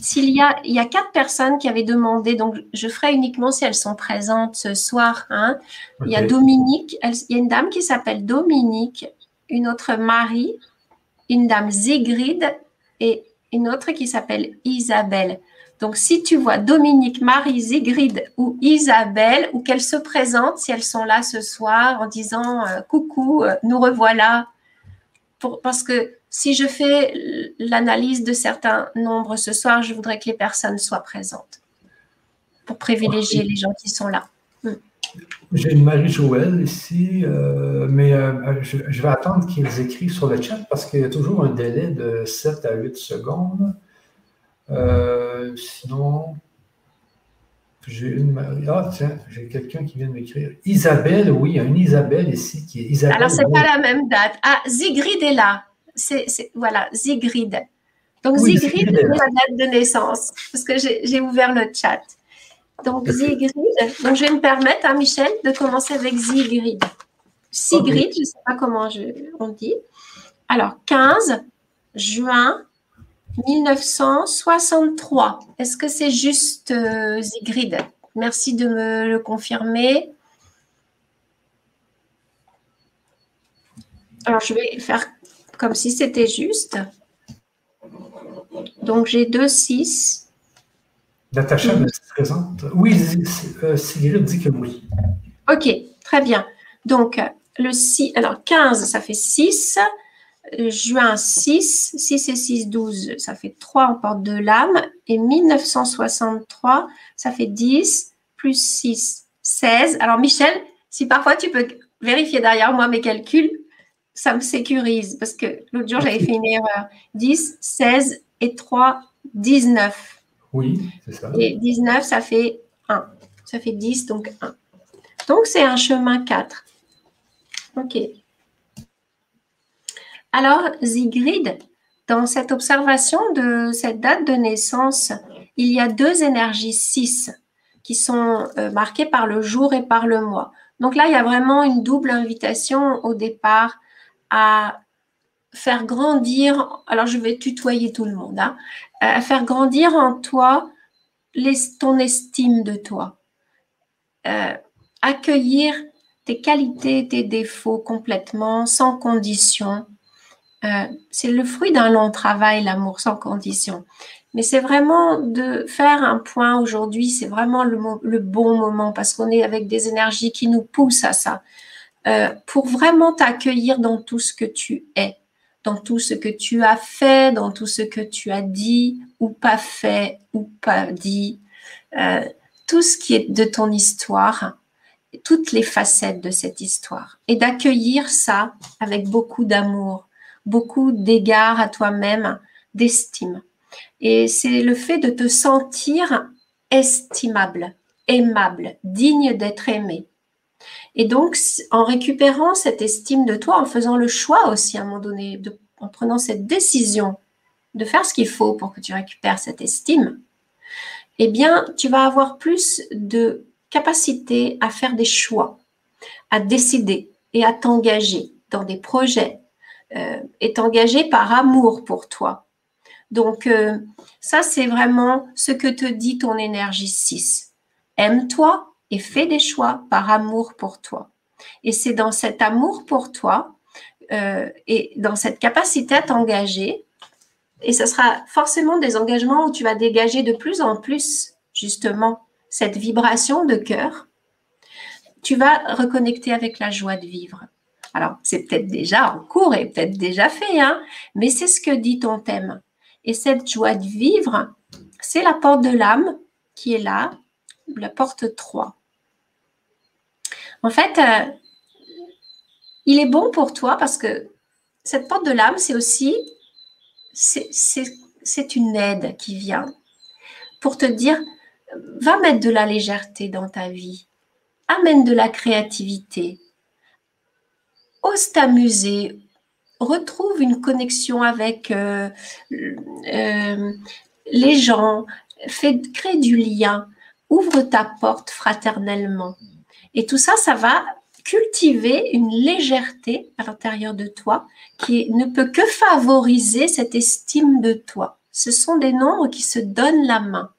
s'il y a, il y a quatre personnes qui avaient demandé, donc je ferai uniquement si elles sont présentes ce soir. Hein. Il y a Dominique, il y a une dame qui s'appelle Dominique, une autre Marie, une dame Zigrid et une autre qui s'appelle Isabelle. Donc, si tu vois Dominique, Marie, Zigrid ou Isabelle, ou qu'elles se présentent, si elles sont là ce soir en disant euh, coucou, euh, nous revoilà, pour, parce que si je fais l'analyse de certains nombres ce soir, je voudrais que les personnes soient présentes pour privilégier les gens qui sont là. Hmm. J'ai une Marie-Joëlle ici, euh, mais euh, je, vais attendre qu'ils écrivent sur le chat parce qu'il y a toujours un délai de 7 à 8 secondes. Euh, sinon, j'ai une Marie. Ah, tiens, j'ai quelqu'un qui vient de m'écrire. Isabelle, oui, il y a une Isabelle ici qui est Isabelle. Alors, ce n'est pas la même date. Ah, Zigrid est là c'est, voilà, Zigrid. Donc, Zigrid, c'est la date de naissance, parce que j'ai ouvert le chat. Donc, Zigrid. Donc, je vais me permettre, à hein, Michel, de commencer avec Zigrid. Sigrid, je ne sais pas comment on dit. Alors, 15 juin 1963. Est-ce que c'est juste euh, Zigrid Merci de me le confirmer. Alors, je vais faire comme si c'était juste. Donc j'ai 2, 6. Natacha me présente. Oui, Sigrid dit que oui. OK, très bien. Donc le 6, alors 15, ça fait 6. Juin 6, 6 et 6, 12, ça fait 3 en porte de l'âme. Et 1963, ça fait 10, plus 6, 16. Alors Michel, si parfois tu peux vérifier derrière moi mes calculs, ça me sécurise parce que l'autre jour, j'avais fait une erreur. 10, 16 et 3, 19. Oui, c'est ça. Et 19, ça fait 1. Ça fait 10, donc 1. Donc, c'est un chemin 4. OK. Alors, Zigrid, dans cette observation de cette date de naissance, il y a deux énergies 6 qui sont euh, marquées par le jour et par le mois. Donc là, il y a vraiment une double invitation au départ à faire grandir, alors je vais tutoyer tout le monde, hein, à faire grandir en toi ton estime de toi. Euh, accueillir tes qualités, tes défauts complètement, sans condition. Euh, c'est le fruit d'un long travail, l'amour sans condition. Mais c'est vraiment de faire un point aujourd'hui, c'est vraiment le, le, bon moment parce qu'on est avec des énergies qui nous poussent à ça. Euh, pour vraiment t'accueillir dans tout ce que tu es, dans tout ce que tu as fait, dans tout ce que tu as dit ou pas fait ou pas dit, euh, tout ce qui est de ton histoire, toutes les facettes de cette histoire, et d'accueillir ça avec beaucoup d'amour, beaucoup d'égard à toi-même, d'estime. Et c'est le fait de te sentir estimable, aimable, digne d'être aimé. Et donc, en récupérant cette estime de toi, en faisant le choix aussi à un moment donné, en prenant cette décision de faire ce qu'il faut pour que tu récupères cette estime, eh bien, tu vas avoir plus de capacité à faire des choix, à décider et à t'engager dans des projets euh, et t'engager par amour pour toi. Donc, euh, ça, c'est vraiment ce que te dit ton énergie 6. Aime-toi, et fais des choix par amour pour toi. Et c'est dans cet amour pour toi euh, et dans cette capacité à t'engager, et ce sera forcément des engagements où tu vas dégager de plus en plus justement cette vibration de cœur, tu vas reconnecter avec la joie de vivre. Alors, c'est peut-être déjà en cours et peut-être déjà fait, hein, mais c'est ce que dit ton thème. Et cette joie de vivre, c'est la porte de l'âme qui est là, la porte 3. En fait, euh, il est bon pour toi parce que cette porte de l'âme, c'est aussi, c'est une aide qui vient pour te dire, va mettre de la légèreté dans ta vie, amène de la créativité, ose t'amuser, retrouve une connexion avec euh, euh, les gens, crée du lien, ouvre ta porte fraternellement. Et tout ça, ça va cultiver une légèreté à l'intérieur de toi qui ne peut que favoriser cette estime de toi. Ce sont des nombres qui se donnent la main.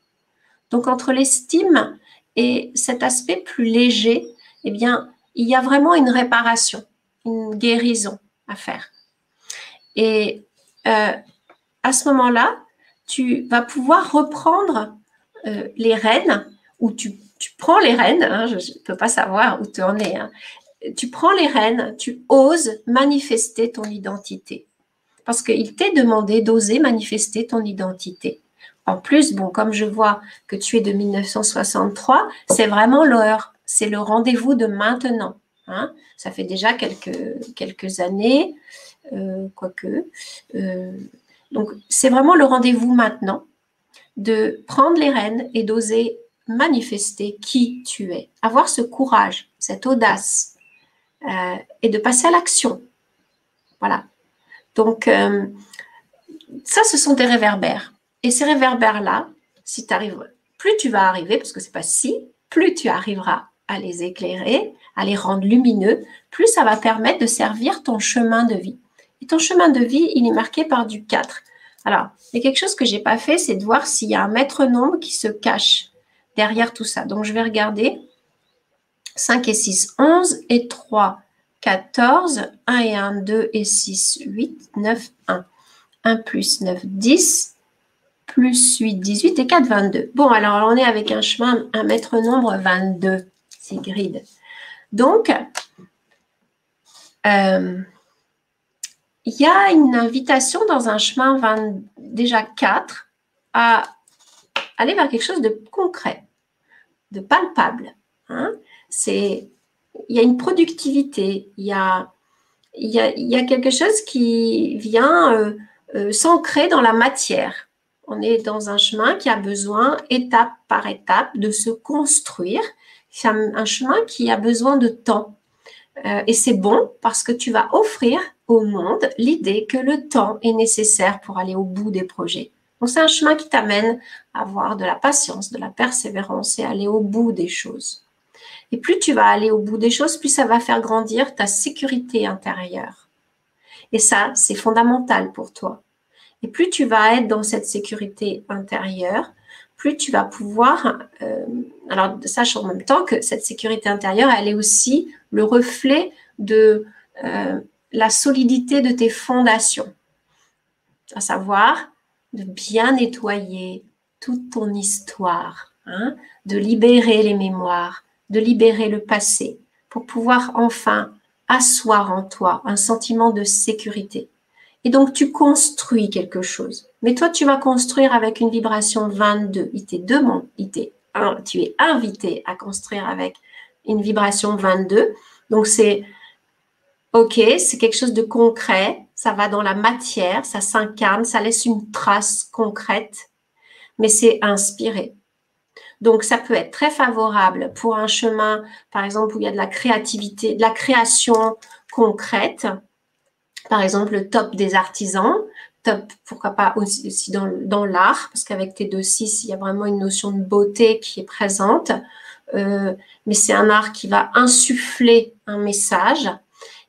Donc entre l'estime et cet aspect plus léger, eh bien, il y a vraiment une réparation, une guérison à faire. Et euh, à ce moment-là, tu vas pouvoir reprendre euh, les rênes ou tu tu prends les rênes, hein, je ne peux pas savoir où tu en es, hein. tu prends les rênes, tu oses manifester ton identité. Parce qu'il t'est demandé d'oser manifester ton identité. En plus, bon, comme je vois que tu es de 1963, c'est vraiment l'heure, c'est le rendez-vous de maintenant. Hein. Ça fait déjà quelques, années, euh, quoique. Euh, donc, c'est vraiment le rendez-vous maintenant de prendre les rênes et d'oser manifester qui tu es, avoir ce courage, cette audace euh, et de passer à l'action. Voilà. Donc, euh, ça, ce sont des réverbères. Et ces réverbères-là, si tu arrives, plus tu vas arriver, parce que c'est pas si, plus tu arriveras à les éclairer, à les rendre lumineux, plus ça va permettre de servir ton chemin de vie. Et ton chemin de vie, il est marqué par du 4. Alors, il y a quelque chose que j'ai pas fait, c'est de voir s'il y a un maître nombre qui se cache derrière tout ça. Donc, je vais regarder 5 et 6, 11 et 3, 14, 1 et 1, 2 et 6, 8, 9, 1. 1 plus 9, 10, plus 8, 18 et 4, 22. Bon, alors on est avec un chemin, un mètre nombre 22, c'est grid. Donc, euh, il y a une invitation dans un chemin 20, déjà 4 à aller vers quelque chose de concret, de palpable. Hein. C'est, il y a une productivité, il y a il y, a, quelque chose qui vient euh, euh, s'ancrer dans la matière. On est dans un chemin qui a besoin, étape par étape, de se construire. C'est un, chemin qui a besoin de temps. Euh, et c'est bon parce que tu vas offrir au monde l'idée que le temps est nécessaire pour aller au bout des projets. Donc c'est un chemin qui t'amène à avoir de la patience, de la persévérance et aller au bout des choses. Et plus tu vas aller au bout des choses, plus ça va faire grandir ta sécurité intérieure. Et ça, c'est fondamental pour toi. Et plus tu vas être dans cette sécurité intérieure, plus tu vas pouvoir, euh, alors sache en même temps que cette sécurité intérieure, elle est aussi le reflet de euh, la solidité de tes fondations, à savoir de bien nettoyer toute ton histoire, hein, de libérer les mémoires, de libérer le passé pour pouvoir enfin asseoir en toi un sentiment de sécurité. Et donc tu construis quelque chose. Mais toi, tu vas construire avec une vibration 22. Il t'est demandé, tu es invité à construire avec une vibration 22. Donc c'est OK, c'est quelque chose de concret, ça va dans la matière, ça s'incarne, ça laisse une trace concrète, mais c'est inspiré. Donc, ça peut être très favorable pour un chemin, par exemple, où il y a de la créativité, de la création concrète. Par exemple, le top des artisans, top, pourquoi pas aussi, dans, l'art, parce qu'avec tes deux six, il y a vraiment une notion de beauté qui est présente. Euh, mais c'est un art qui va insuffler un message.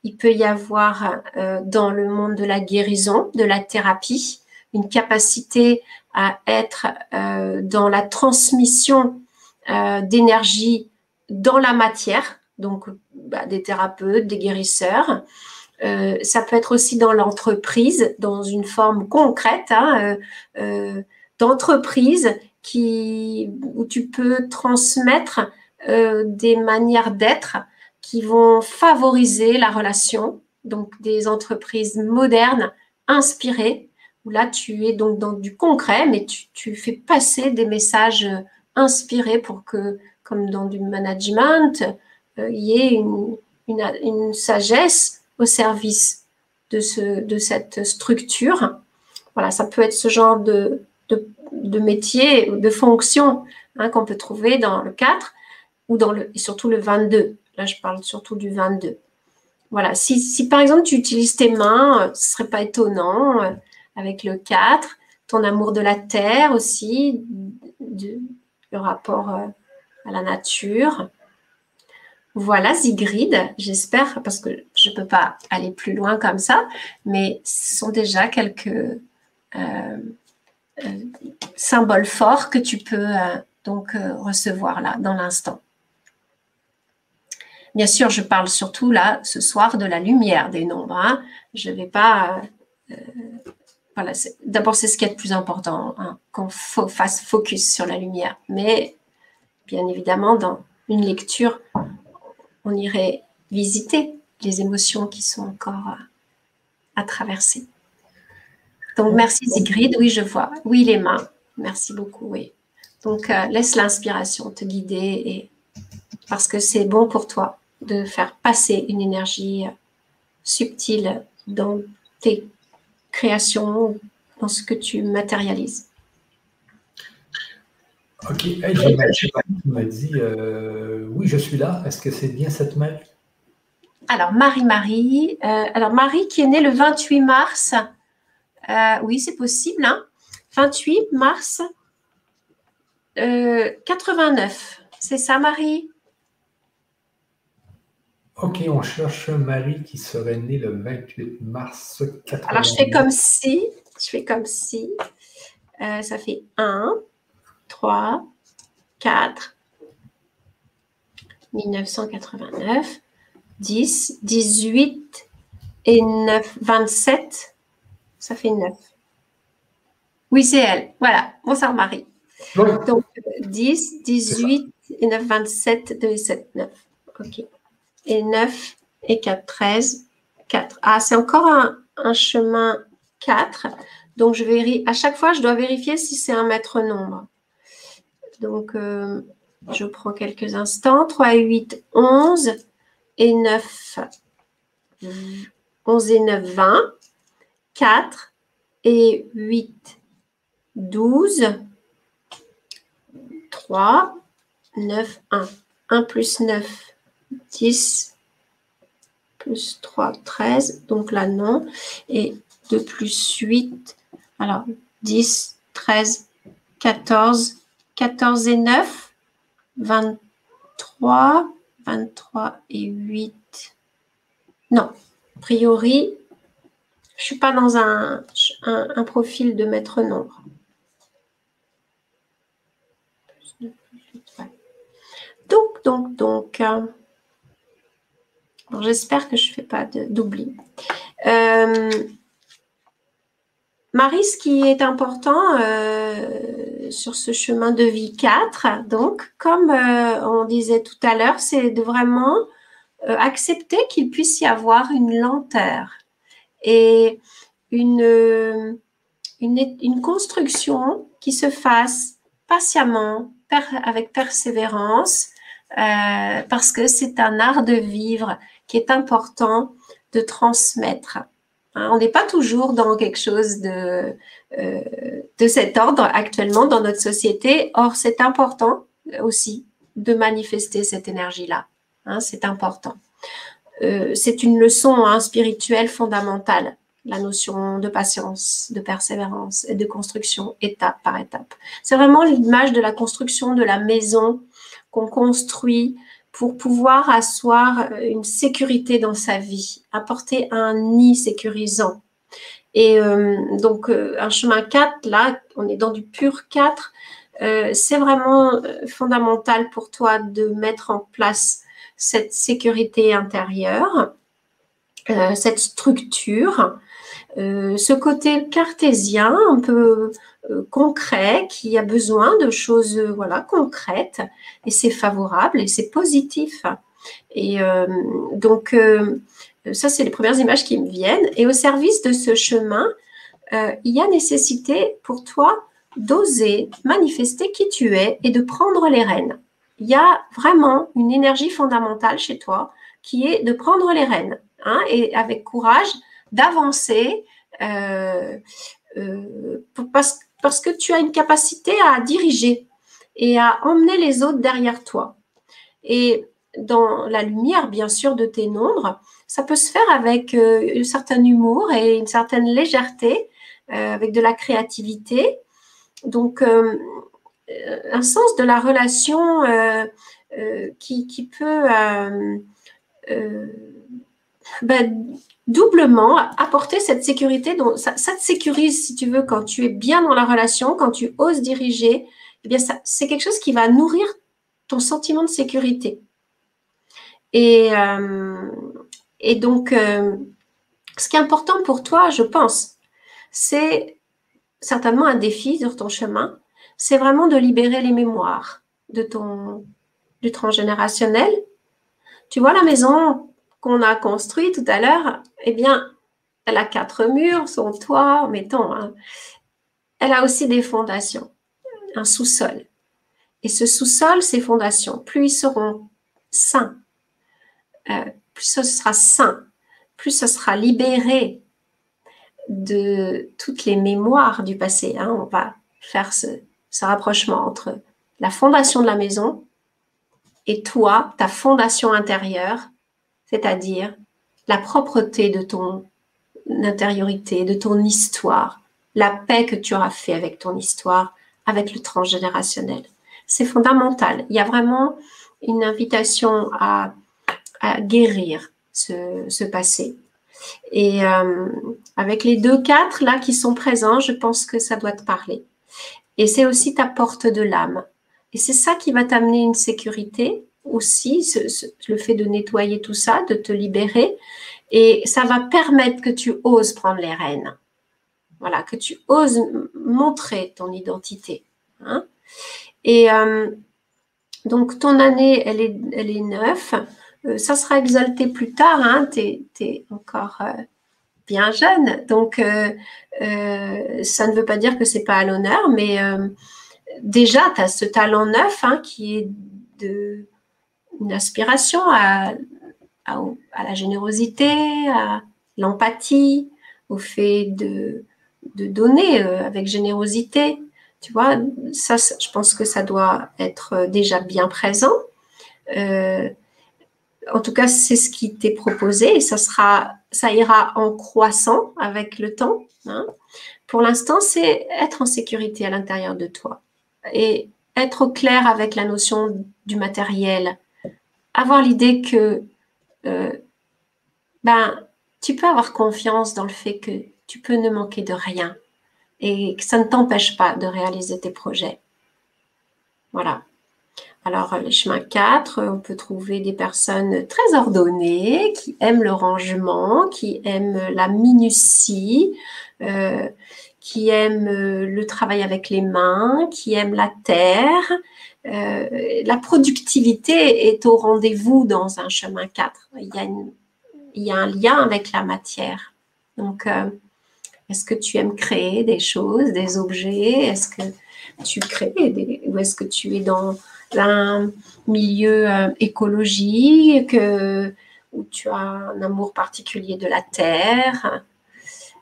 Il peut y avoir euh, dans le monde de la guérison, de la thérapie, une capacité à être euh, dans la transmission euh, d'énergie dans la matière, donc bah, des thérapeutes, des guérisseurs. Ça peut être aussi dans l'entreprise, dans une forme concrète hein, d'entreprise qui où tu peux transmettre des manières d'être qui vont favoriser la relation, donc des entreprises modernes, inspirées, où là, tu es donc dans du concret, mais tu, fais passer des messages euh, inspirés pour que, comme dans du management, euh, il y ait une, sagesse au service de, ce, de cette structure. Voilà, ça peut être ce genre de, de, métier, de fonction hein, qu'on peut trouver dans le 4 ou dans le, et surtout le 22. Là, je parle surtout du 22. Voilà, si, par exemple tu utilises tes mains, ce ne serait pas étonnant avec le 4, ton amour de la terre aussi, le rapport euh, à la nature. Voilà, Zigrid, j'espère, parce que je ne peux pas aller plus loin comme ça, mais ce sont déjà quelques euh, euh, symboles forts que tu peux donc recevoir là, dans l'instant. Bien sûr, je parle surtout là, ce soir, de la lumière des nombres. Hein. Je ne vais pas voilà, d'abord, c'est ce qui est le plus important, hein, qu'on fasse focus sur la lumière. Mais bien évidemment, dans une lecture, on irait visiter les émotions qui sont encore à traverser. Donc, merci Sigrid. Oui, je vois. Oui, les mains. Merci beaucoup. Oui. Donc, euh, laisse l'inspiration te guider et parce que c'est bon pour toi de faire passer une énergie euh, subtile dans tes création, dans ce que tu matérialises. Ok, hey, m'a dit euh, oui, je suis là. Est-ce que c'est bien cette mère Alors, Marie-Marie. Euh, alors, Marie qui est née le 28 mars. Euh, oui, c'est possible. 28 hein. mars 89. C'est ça, Marie? Ok, on cherche Marie qui serait née le 28 mars 80. Alors, je fais comme si. Je fais comme si. Euh, ça fait 1, 3, 4, 1989, 10, 18 et 9, 27. Ça fait 9. Oui, c'est elle. Voilà. Bonsoir, Marie. Donc, 10, 18 et 9, 27, 2 et 7, 9. OK et 9 et 4, 13, 4. Ah, c'est encore un, chemin 4. Donc, je vérifie, à chaque fois, je dois vérifier si c'est un maître nombre. Donc, euh, je prends quelques instants. 3 et 8, 11 et 9, 11 et 9, 20. 4 et 8, 12. 3, 9, 1. 1 plus 9, 10. Plus 3, 13. Donc là, non. Et 2 plus 8. Alors, 10, 13, 14. 14 et 9. 23. 23 et 8. Non, a priori, je ne suis pas dans un, un, profil de maître nombre. Donc, donc, donc. Euh, j'espère que je ne fais pas d'oubli. Euh, Marie, ce qui est important euh, sur ce chemin de vie 4, donc, comme on disait tout à l'heure, c'est de vraiment accepter qu'il puisse y avoir une lenteur et une, une, construction qui se fasse patiemment, avec persévérance, euh, parce que c'est un art de vivre qui est important de transmettre. Hein, on n'est pas toujours dans quelque chose de, euh, de cet ordre actuellement dans notre société. Or, c'est important aussi de manifester cette énergie-là. Hein, c'est important. Euh, c'est une leçon hein, spirituelle fondamentale, la notion de patience, de persévérance et de construction étape par étape. C'est vraiment l'image de la construction de la maison qu'on construit pour pouvoir asseoir euh, une sécurité dans sa vie, apporter un nid sécurisant. Et euh, donc, un chemin 4, là, on est dans du pur 4, c'est vraiment fondamental pour toi de mettre en place cette sécurité intérieure, euh, cette structure, euh, ce côté cartésien un peu euh, concret qui a besoin de choses voilà concrètes et c'est favorable et c'est positif. Et donc ça c'est les premières images qui me viennent et au service de ce chemin, il y a nécessité pour toi d'oser manifester qui tu es et de prendre les rênes il y a vraiment une énergie fondamentale chez toi qui est de prendre les rênes hein, et avec courage d'avancer euh, euh, parce, parce, que tu as une capacité à diriger et à emmener les autres derrière toi. Et dans la lumière, bien sûr, de tes nombres, ça peut se faire avec euh, un certain humour et une certaine légèreté, avec de la créativité. Donc, un sens de la relation euh, qui, peut ben, doublement apporter cette sécurité. Donc, ça, te sécurise, si tu veux, quand tu es bien dans la relation, quand tu oses diriger. Eh bien, c'est quelque chose qui va nourrir ton sentiment de sécurité. Et, et donc, ce qui est important pour toi, je pense, c'est certainement un défi sur ton chemin, c'est vraiment de libérer les mémoires de ton du transgénérationnel. Tu vois la maison qu'on a construite tout à l'heure, eh bien, elle a quatre murs, son toit, mettons. Hein. Elle a aussi des fondations, un sous-sol. Et ce sous-sol, ces fondations, plus ils seront sains, euh, plus ce sera sain, plus ce sera libéré de toutes les mémoires du passé. Hein. On va faire ce rapprochement entre la fondation de la maison et toi, ta fondation intérieure, c'est-à-dire la propreté de ton intériorité, de ton histoire, la paix que tu auras fait avec ton histoire, avec le transgénérationnel. C'est fondamental. Il y a vraiment une invitation à, guérir ce, passé. Et euh, avec les deux quatre là qui sont présents, je pense que ça doit te parler. Et c'est aussi ta porte de l'âme. Et c'est ça qui va t'amener une sécurité aussi, le fait de nettoyer tout ça, de te libérer. Et ça va permettre que tu oses prendre les rênes. Voilà, que tu oses montrer ton identité. Hein. Et euh, donc, ton année, elle est, elle neuf. Euh, ça sera exalté plus tard. Hein. Tu es, encore euh, bien jeune. Donc, ça ne veut pas dire que c'est pas à l'honneur, mais déjà, tu as ce talent neuf hein, qui est de, une aspiration à, à, la générosité, à, l'empathie, au fait de, de donner euh, avec générosité. Tu vois, ça, je pense que ça doit être déjà bien présent. Euh, en tout cas, c'est ce qui t'est proposé et ça sera, ça ira en croissant avec le temps. Hein. Pour l'instant, c'est être en sécurité à l'intérieur de toi et être au clair avec la notion du matériel. Avoir l'idée que euh, ben, tu peux avoir confiance dans le fait que tu peux ne manquer de rien et que ça ne t'empêche pas de réaliser tes projets. Voilà. Alors, les chemins 4, on peut trouver des personnes très ordonnées, qui aiment le rangement, qui aiment la minutie, euh, qui aiment le travail avec les mains, qui aiment la terre. Euh, la productivité est au rendez-vous dans un chemin 4. Il y a, un lien avec la matière. Donc, euh, est-ce que tu aimes créer des choses, des objets? Est-ce que tu crées ou est-ce que tu es dans un milieu euh, écologique, où tu as un amour particulier de la terre?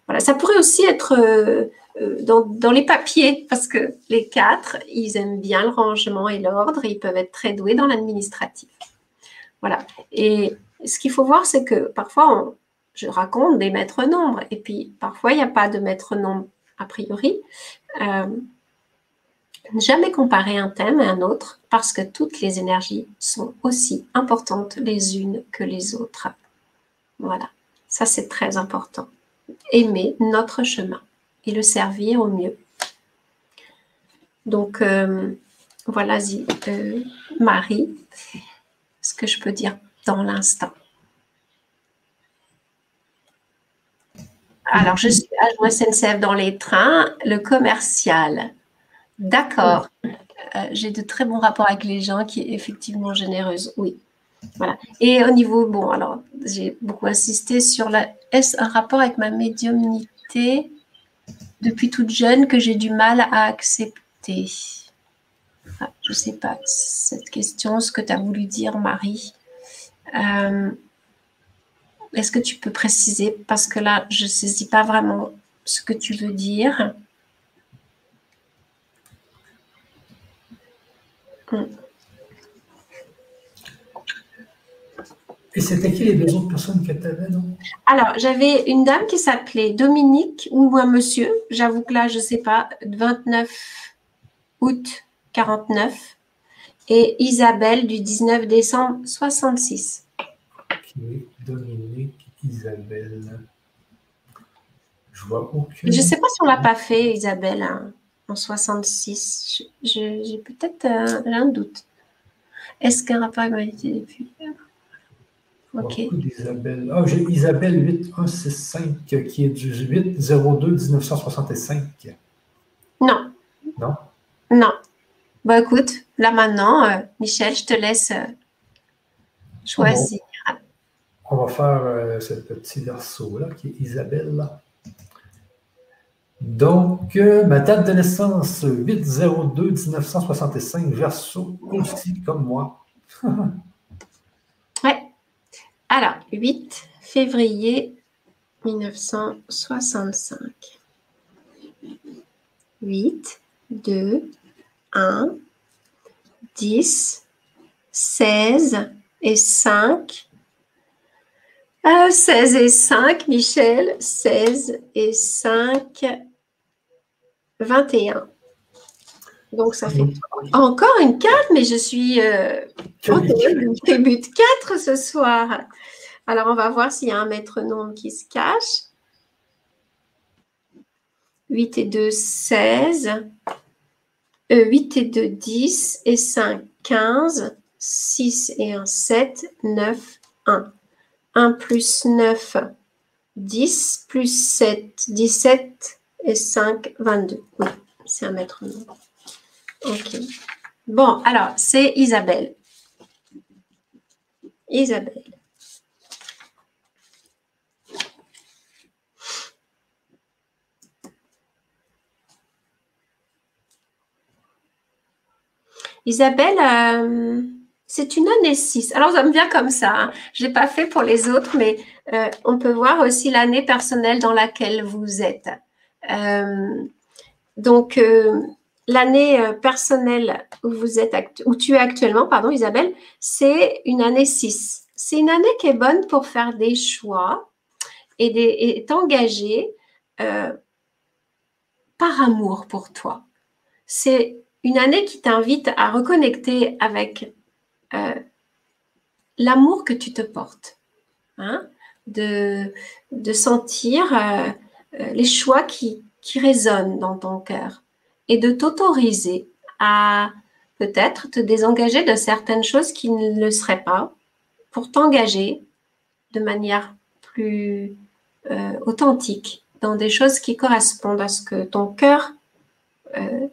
Voilà, ça pourrait aussi être euh, euh, dans, les papiers, parce que les quatre, ils aiment bien le rangement et l'ordre, ils peuvent être très doués dans l'administratif. Voilà. Et ce qu'il faut voir, c'est que parfois, je raconte des maîtres nombres, et puis parfois, il n'y a pas de maître nombre a priori jamais comparer un thème à un autre parce que toutes les énergies sont aussi importantes les unes que les autres. Voilà, ça c'est très important. Aimer notre chemin et le servir au mieux. Donc euh, voilà, euh, Marie, ce que je peux dire dans l'instant. Alors, je suis à SNCF dans les trains, le commercial. D'accord. Euh, j'ai de très bons rapports avec les gens qui effectivement généreuse, oui. Et au niveau, bon, alors, j'ai beaucoup insisté sur la. Est-ce un rapport avec ma médiumnité depuis toute jeune que j'ai du mal à accepter? Ah, Je ne sais pas cette question, ce que tu as voulu dire, Marie. Euh, est-ce que tu peux préciser? Parce que là, je ne saisis pas vraiment ce que tu veux dire. Et c'était qui les deux autres personnes que tu avais, non? Alors, j'avais une dame qui s'appelait Dominique ou un monsieur, j'avoue que là, je ne sais pas, 29 août 49, et Isabelle du 19 décembre 66. Ok, Dominique, Isabelle. Je vois aucune. Je ne sais pas si on ne l'a pas fait, Isabelle. Hein en 66. J'ai peut-être euh, un doute. Est-ce qu'un rapport avec été depuis Ok. Isabelle. Ah, j'ai Isabelle 8165 qui est du 8 02 1965. Non. Non? Non. Bon, écoute, là maintenant, euh, Michel, je te laisse euh, choisir. On va faire ce petit verso-là qui est Isabelle. Là. Donc, euh, ma date de naissance, 8-02-1965, verso aussi comme moi. (laughs) Alors, 8 février 1965. 8, 2, 1, 10, 16 et 5. 16 et 5, Michel. 16 et 5, 21. Donc, ça fait encore une carte, mais je suis euh, une tribu de 4 ce soir. Alors, on va voir s'il y a un maître nombre qui se cache. 8 et 2, 16. 8 et 2, 10. Et 5, 15. 6 et 1, 7. 9, 1. 1 plus 9, 10. Plus 7, 17 et 5, 22. Oui, c'est un maître nombre. Ok. Bon, alors, c'est Isabelle. Isabelle. Isabelle, euh, c'est une année 6. Alors, ça me vient comme ça. Hein. Je ne l'ai pas fait pour les autres, mais euh, on peut voir aussi l'année personnelle dans laquelle vous êtes. Euh, donc, l'année personnelle où, vous êtes tu es actuellement, pardon Isabelle, c'est une année 6. C'est une année qui est bonne pour faire des choix et t'engager par amour pour toi. C'est une année qui t'invite à reconnecter avec euh, l'amour que tu te portes, hein, de, sentir euh, euh, les choix qui, qui résonnent dans ton cœur et de t'autoriser à peut-être te désengager de certaines choses qui ne le seraient pas pour t'engager de manière plus authentique dans des choses qui correspondent à ce que ton cœur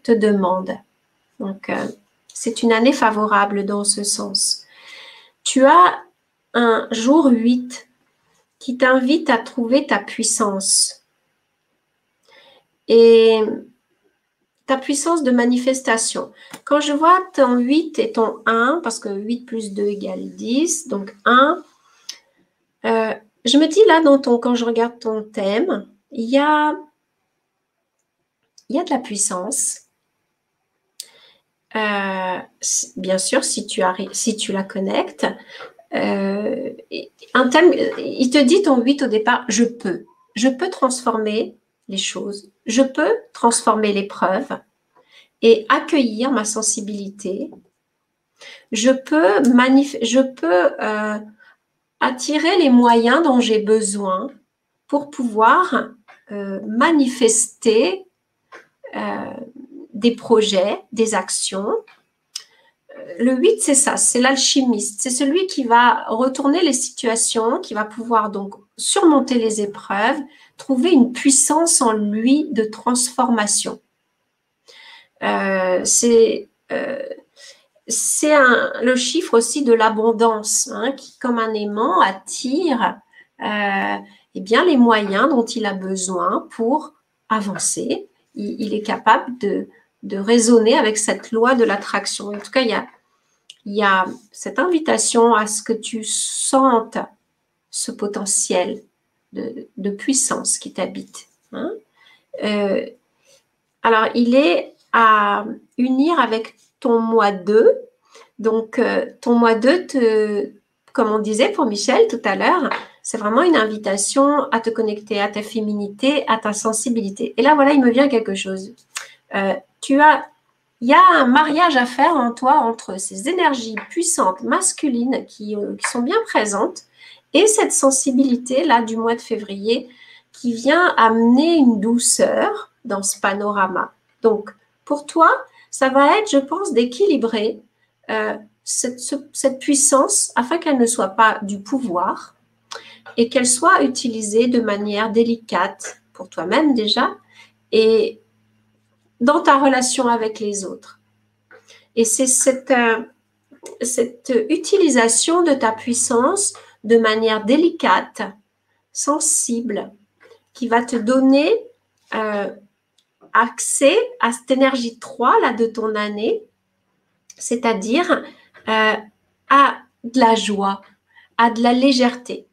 te demande. Donc, c'est une année favorable dans ce sens. Tu as un jour 8 qui t'invite à trouver ta puissance. Et puissance de manifestation. Quand je vois ton 8 et ton 1, parce que 8 plus 2 égale 10, donc 1, euh, je me dis là, dans ton, quand je regarde ton thème, il y a, y a de la puissance, euh, bien sûr, si tu, si tu la connectes, euh, un thème, il te dit ton 8 au départ, je peux. Je peux transformer les choses. Je peux transformer l'épreuve et accueillir ma sensibilité. Je peux, je peux euh, attirer les moyens dont j'ai besoin pour pouvoir manifester des projets, des actions. Euh, le 8, c'est ça, c'est l'alchimiste. C'est celui qui va retourner les situations, qui va pouvoir donc surmonter les épreuves, trouver une puissance en lui de transformation. Euh, c'est euh, le chiffre aussi de l'abondance, hein, qui comme un aimant attire eh bien, les moyens dont il a besoin pour avancer. il est capable de, de raisonner avec cette loi de l'attraction. En tout cas, il y a cette invitation à ce que tu sentes ce potentiel de, puissance qui t'habite. Hein. Euh, alors, il est à unir avec ton mois 2. Donc, euh, ton mois 2, te, comme on disait pour Michel tout à l'heure, c'est vraiment une invitation à te connecter à ta féminité, à ta sensibilité. Et là, voilà, il me vient quelque chose. Euh, tu as, il y a un mariage à faire en toi entre ces énergies puissantes masculines qui sont bien présentes et cette sensibilité là du mois de février qui vient amener une douceur dans ce panorama. Donc, pour toi, ça va être, je pense, d'équilibrer euh, cette, puissance afin qu'elle ne soit pas du pouvoir et qu'elle soit utilisée de manière délicate pour toi-même déjà et dans ta relation avec les autres. Et c'est cette, euh, cette utilisation de ta puissance de manière délicate, sensible, qui va te donner euh, accès à cette énergie 3 là, de ton année, c'est-à-dire euh, à de la joie, à de la légèreté.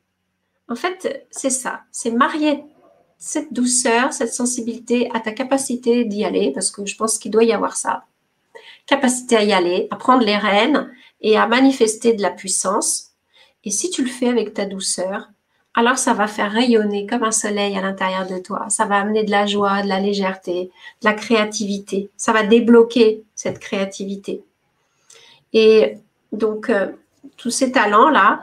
En fait, c'est ça, c'est marier cette douceur, cette sensibilité à ta capacité d'y aller, parce que je pense qu'il doit y avoir ça. Capacité à y aller, à prendre les rênes et à manifester de la puissance. Et si tu le fais avec ta douceur, alors ça va faire rayonner comme un soleil à l'intérieur de toi. Ça va amener de la joie, de la légèreté, de la créativité. Ça va débloquer cette créativité. Et donc, euh, tous ces talents-là,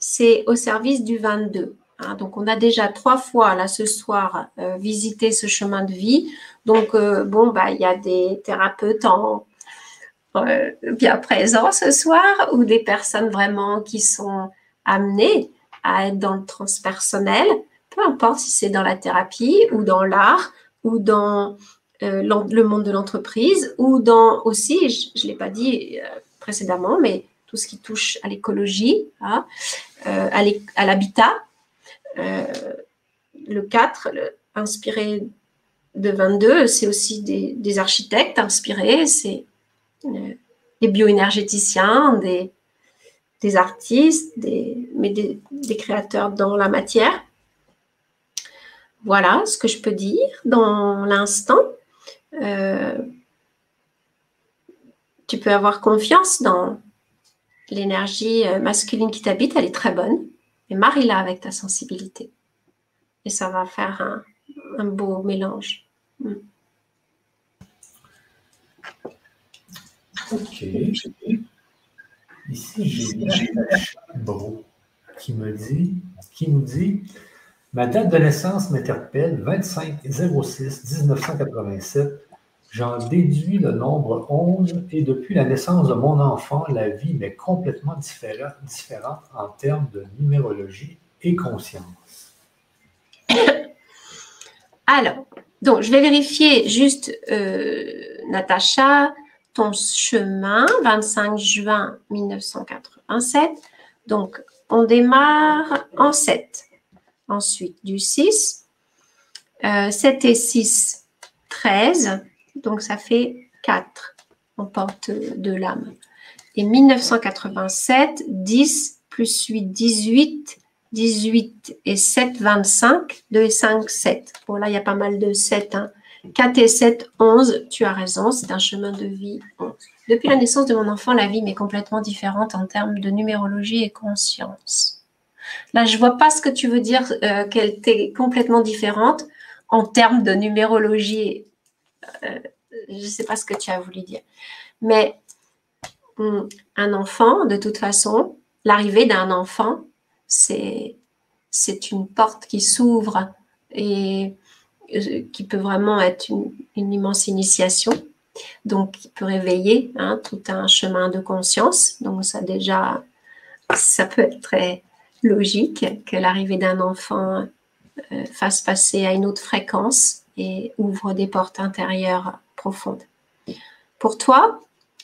c'est au service du 22. Hein, donc, on a déjà trois fois, là, ce soir, euh, visité ce chemin de vie. Donc, euh, bon, bah, il y a des thérapeutes en, bien présents ce soir ou des personnes vraiment qui sont amenées à être dans le transpersonnel, peu importe si c'est dans la thérapie ou dans l'art ou dans le monde de l'entreprise ou dans aussi, je ne l'ai pas dit précédemment, mais tout ce qui touche à l'écologie, hein, à l'habitat, euh, le 4, inspiré de 22, c'est aussi des, architectes inspirés, c'est euh, des bioénergéticiens, des, des artistes, mais des, créateurs dans la matière. Voilà ce que je peux dire dans l'instant. Euh, tu peux avoir confiance dans l'énergie euh, masculine qui t'habite, elle est très bonne. Et marie-la avec ta sensibilité. Et ça va faire un, beau mélange. Mm. Ok. Ici, j'ai Bro qui me dit, qui nous dit Ma date de naissance m'interpelle 25 06 1987. J'en déduis le nombre 11 et depuis la naissance de mon enfant, la vie m'est complètement différente, différente en termes de numérologie et conscience. Alors, donc je vais vérifier juste, euh, Natacha, ton chemin, 25 juin 1987. Donc, on démarre en 7. Ensuite, du 6. 7 euh, et 6, 13. Donc, ça fait 4 en porte de l'âme. Et 1987, 10 plus 8, 18. 18 et 7, 25. 2 et 5, 7. Bon, là, il y a pas mal de 7. Hein. 4 et 7, 11. Tu as raison, c'est un chemin de vie 11. Depuis la naissance de mon enfant, la vie m'est complètement différente en termes de numérologie et conscience. Là, je vois pas ce que tu veux dire euh, qu'elle t'est complètement différente en termes de numérologie. Euh, je ne sais pas ce que tu as voulu dire. Mais hum, un enfant, de toute façon, l'arrivée d'un enfant, c'est une porte qui s'ouvre et qui peut vraiment être une, immense initiation. Donc, qui peut réveiller hein, tout un chemin de conscience. Donc, ça déjà, ça peut être très logique que l'arrivée d'un enfant euh, fasse passer à une autre fréquence et ouvre des portes intérieures profondes. Pour toi,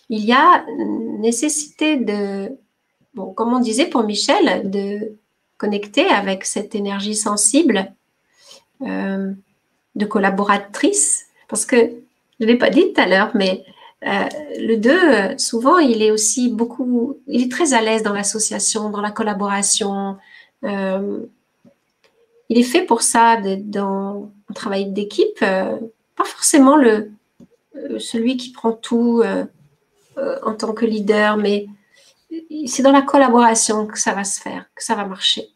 il y a nécessité de, bon, comme on disait pour Michel, de connecter avec cette énergie sensible. Euh, de collaboratrice, parce que je ne l'ai pas dit tout à l'heure, mais euh, le 2, souvent, il est aussi beaucoup, il est très à l'aise dans l'association, dans la collaboration. Euh, il est fait pour ça, dans un travail d'équipe, euh, pas forcément le, celui qui prend tout en tant que leader, mais c'est dans la collaboration que ça va se faire, que ça va marcher.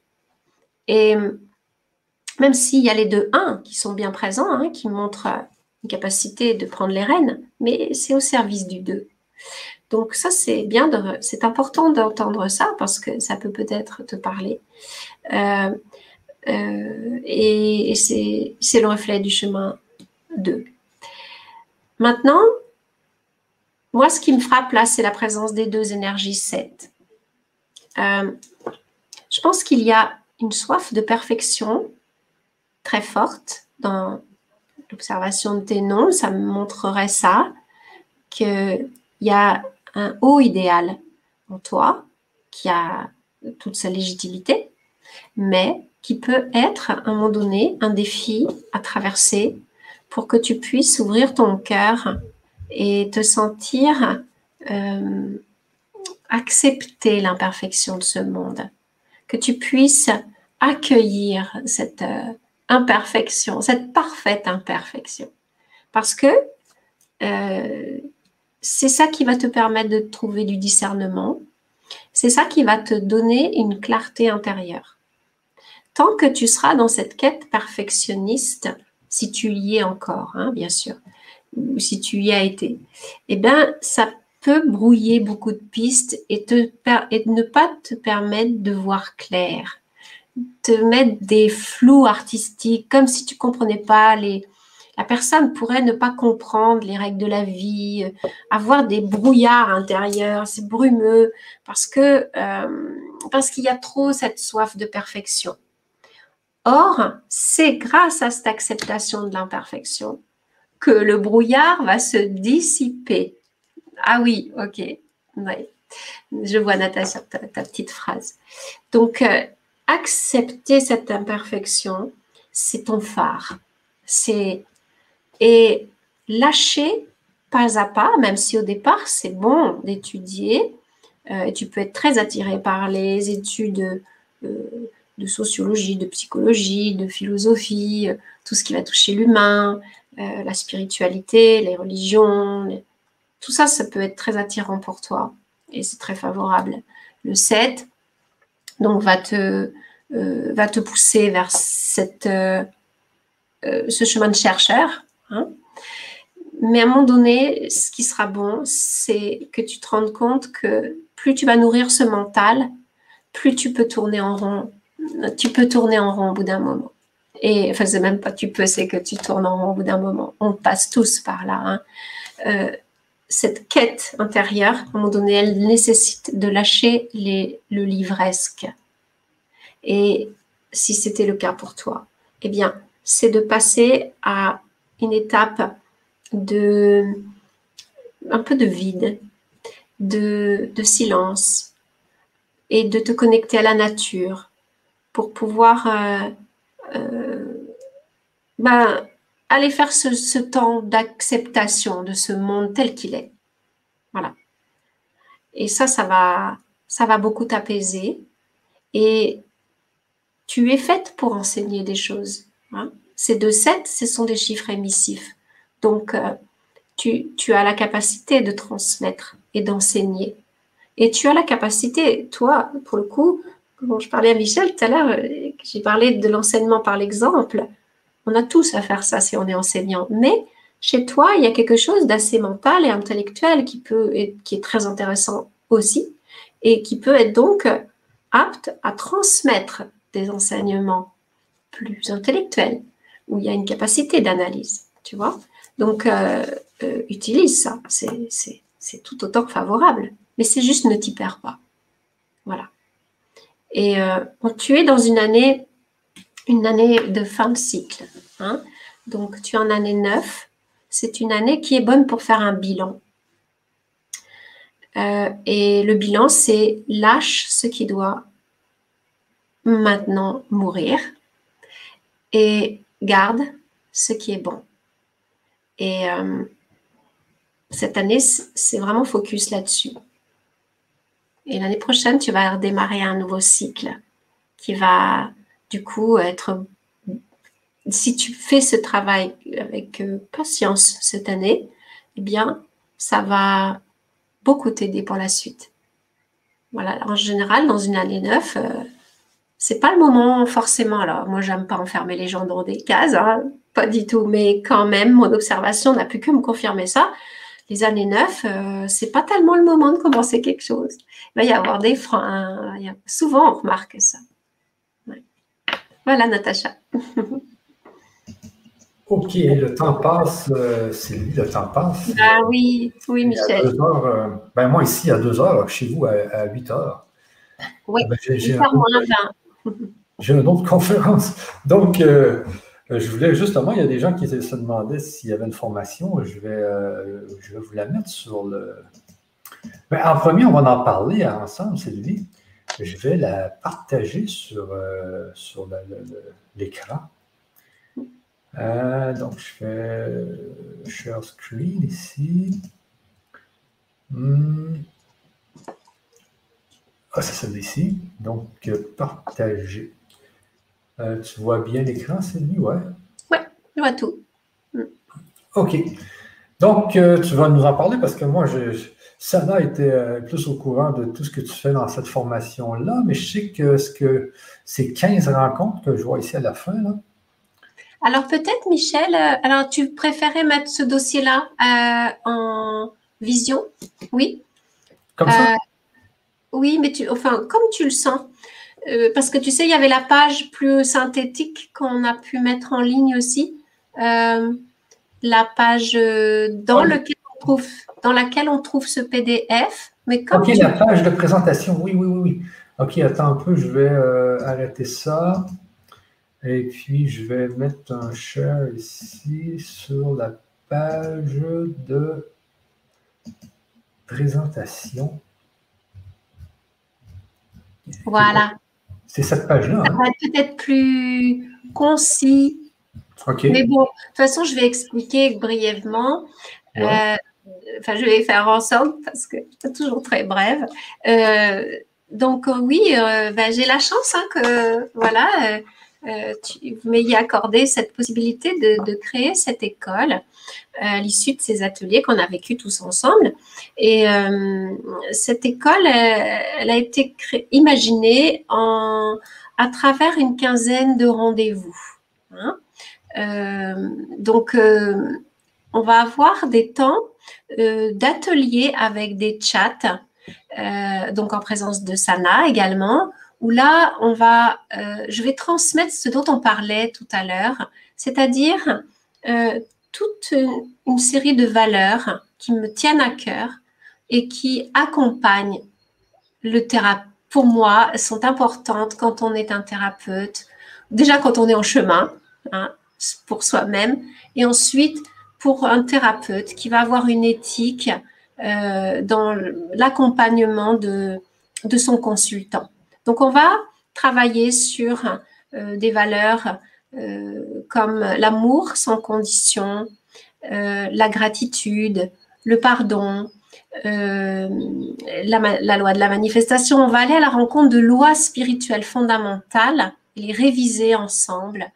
Et même s'il y a les deux 1 qui sont bien présents, hein, qui montrent euh, une capacité de prendre les rênes, mais c'est au service du 2. Donc ça, c'est bien, c'est important d'entendre ça parce que ça peut peut-être te parler. Euh, euh, et, c'est le reflet du chemin 2. Maintenant, moi, ce qui me frappe là, c'est la présence des deux énergies 7. je pense qu'il y a une soif de perfection très forte dans l'observation de tes noms, ça me montrerait ça, qu'il y a un haut idéal en toi qui a toute sa légitimité, mais qui peut être à un moment donné un défi à traverser pour que tu puisses ouvrir ton cœur et te sentir euh, accepter l'imperfection de ce monde, que tu puisses accueillir cette, euh, imperfection, cette parfaite imperfection. Parce que euh, c'est ça qui va te permettre de trouver du discernement, c'est ça qui va te donner une clarté intérieure. Tant que tu seras dans cette quête perfectionniste, si tu y es encore, hein, bien sûr, ou si tu y as été, eh bien, ça peut brouiller beaucoup de pistes et, ne pas te permettre de voir clair te mettre des flous artistiques, comme si tu comprenais pas les. La personne pourrait ne pas comprendre les règles de la vie, euh, avoir des brouillards intérieurs, c'est brumeux, parce que euh, parce qu'il y a trop cette soif de perfection. Or, c'est grâce à cette acceptation de l'imperfection que le brouillard va se dissiper. Ah oui, ok. Je vois Natacha, ta, ta petite phrase. Donc, euh, accepter cette imperfection, c'est ton phare. C'est et lâcher pas à pas, même si au départ c'est bon d'étudier, Euh, tu peux être très attiré par les études euh, de sociologie, de psychologie, de philosophie, euh, tout ce qui va toucher l'humain, la spiritualité, les religions. Tout ça, ça peut être très attirant pour toi et c'est très favorable. Le 7, donc, va te, va te pousser vers cette, ce chemin de chercheur. Hein. Mais à un moment donné, ce qui sera bon, c'est que tu te rendes compte que plus tu vas nourrir ce mental, plus tu peux tourner en rond. Tu peux tourner en rond au bout d'un moment. Et enfin, c'est même pas tu peux, c'est que tu tournes en rond au bout d'un moment. On passe tous par là. Hein. Euh, cette quête intérieure, à un moment donné, elle nécessite de lâcher les, le livresque. Et si c'était le cas pour toi, eh bien, c'est de passer à une étape de un peu de vide, de, silence et de te connecter à la nature pour pouvoir euh, euh, ben, aller faire ce, temps d'acceptation de ce monde tel qu'il est. Voilà. Et ça, ça va, ça va beaucoup t'apaiser. Et tu es faite pour enseigner des choses. Ces deux sets, ce sont des chiffres émissifs. Donc, euh, tu, tu, as la capacité de transmettre et d'enseigner. Et tu as la capacité, toi, pour le coup, quand je parlais à Michel tout à l'heure, euh, j'ai parlé de l'enseignement par l'exemple. On a tous à faire ça si on est enseignant. Mais chez toi, il y a quelque chose d'assez mental et intellectuel qui peut être, qui est très intéressant aussi et qui peut être donc apte à transmettre des enseignements plus intellectuels où il y a une capacité d'analyse, tu vois. Donc, euh, euh, utilise ça. C'est tout autant favorable. Mais c'est juste ne t'y perds pas. Voilà. Et euh, tu es dans une année, une année de fin de cycle. Hein. Donc, tu es en année 9. C'est une année qui est bonne pour faire un bilan. et le bilan, c'est lâche ce qui doit maintenant mourir et garde ce qui est bon. Et euh, cette année, c'est vraiment focus là-dessus. Et l'année prochaine, tu vas redémarrer un nouveau cycle qui va du coup être... Si tu fais ce travail avec euh, patience cette année, eh bien, ça va beaucoup t'aider pour la suite. Voilà, en général, dans une année neuve, euh, c'est pas le moment forcément. Alors, moi, j'aime pas enfermer les gens dans des cases, hein, pas du tout, mais quand même, mon observation n'a pu que me confirmer ça. Les années 9, euh, c'est pas tellement le moment de commencer quelque chose. Il va y avoir des freins. Souvent, on remarque ça. Voilà, Natacha. ok, le temps passe, euh, lui, le temps passe. Ah oui, oui, Michel. Euh, ben moi, ici, à 2 heures, chez vous, à, 8 heures. Oui, ben, j'ai (laughs) j'ai une autre conférence. Donc, euh, je voulais justement, il y a des gens qui se demandaient s'il y avait une formation. Je vais, je vais vous la mettre sur le. Ben, en premier, on va en parler ensemble, lui. Je vais la partager sur, euh, sur l'écran. donc, je fais share screen ici. Hmm. Ah, c'est celle-ci. Donc, euh, partager. Euh, tu vois bien l'écran, Sylvie? Ouais. Oui, je vois tout. Mm. OK. Donc, euh, tu vas nous en parler parce que moi, je, Sana était plus au courant de tout ce que tu fais dans cette formation-là, mais je sais que, ce que c'est 15 rencontres que je vois ici à la fin. Là. Alors, peut-être, Michel, alors tu préférais mettre ce dossier-là en vision? Oui. Comme ça? Oui, mais tu, enfin, comme tu le sens. Euh, parce que tu sais, il y avait la page plus synthétique qu'on a pu mettre en ligne aussi. Euh, la page euh, dans, lequel trouve, dans laquelle on trouve ce PDF. Mais ok, la page de présentation, oui, oui, oui, oui. Ok, attends un peu, je vais arrêter ça. Et puis, je vais mettre un share ici sur la page de présentation. Voilà. C'est cette page-là. Ça hein? va être peut-être plus concis. OK. Mais bon, de toute façon, je vais expliquer brièvement. Euh, enfin, je vais faire ensemble parce que c'est toujours très brève. donc oui, ben, j'ai la chance hein, que voilà, tu, vous m'ayez accordé cette possibilité de, de créer cette école à l'issue de ces ateliers qu'on a vécu tous ensemble. Et euh, cette école, elle, a été imaginée en, à travers une quinzaine de rendez-vous. Hein. Euh, donc, euh, on va avoir des temps d'ateliers avec des chats, donc en présence de Sana également, où là, on va, je vais transmettre ce dont on parlait tout à l'heure, c'est-à-dire toute une, série de valeurs qui me tiennent à cœur et qui accompagnent le thérapeute. Pour moi, sont importantes quand on est un thérapeute. Déjà quand on est en chemin hein, pour soi-même, et ensuite pour un thérapeute qui va avoir une éthique euh, dans l'accompagnement de, son consultant. Donc on va travailler sur euh, des valeurs euh, comme l'amour sans condition, la gratitude, le pardon, euh, la, loi de la manifestation. On va aller à la rencontre de lois spirituelles fondamentales, les réviser ensemble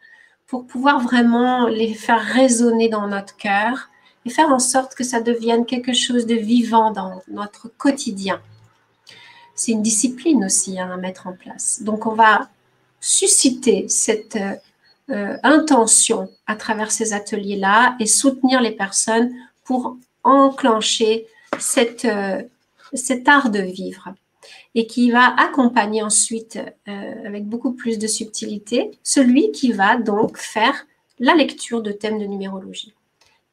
pour pouvoir vraiment les faire résonner dans notre cœur et faire en sorte que ça devienne quelque chose de vivant dans notre quotidien. C'est une discipline aussi hein, à mettre en place. Donc on va susciter cette euh, intention à travers ces ateliers-là et soutenir les personnes pour enclencher euh, cet art de vivre et qui va accompagner ensuite euh, avec beaucoup plus de subtilité celui qui va donc faire la lecture de thèmes de numérologie.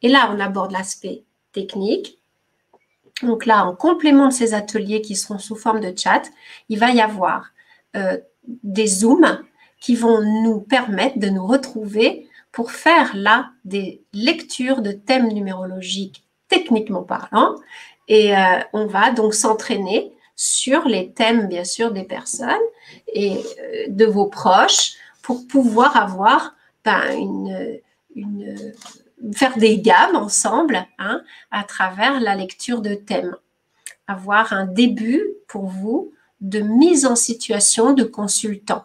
Et là, on aborde l'aspect technique. Donc là, en complément de ces ateliers qui seront sous forme de chat, il va y avoir des zooms qui vont nous permettre de nous retrouver pour faire là des lectures de thèmes numérologiques techniquement parlant. Et euh, on va donc s'entraîner sur les thèmes, bien sûr, des personnes et euh, de vos proches pour pouvoir avoir ben, une, faire des gammes ensemble hein, à travers la lecture de thèmes. Avoir un début pour vous de mise en situation de consultant.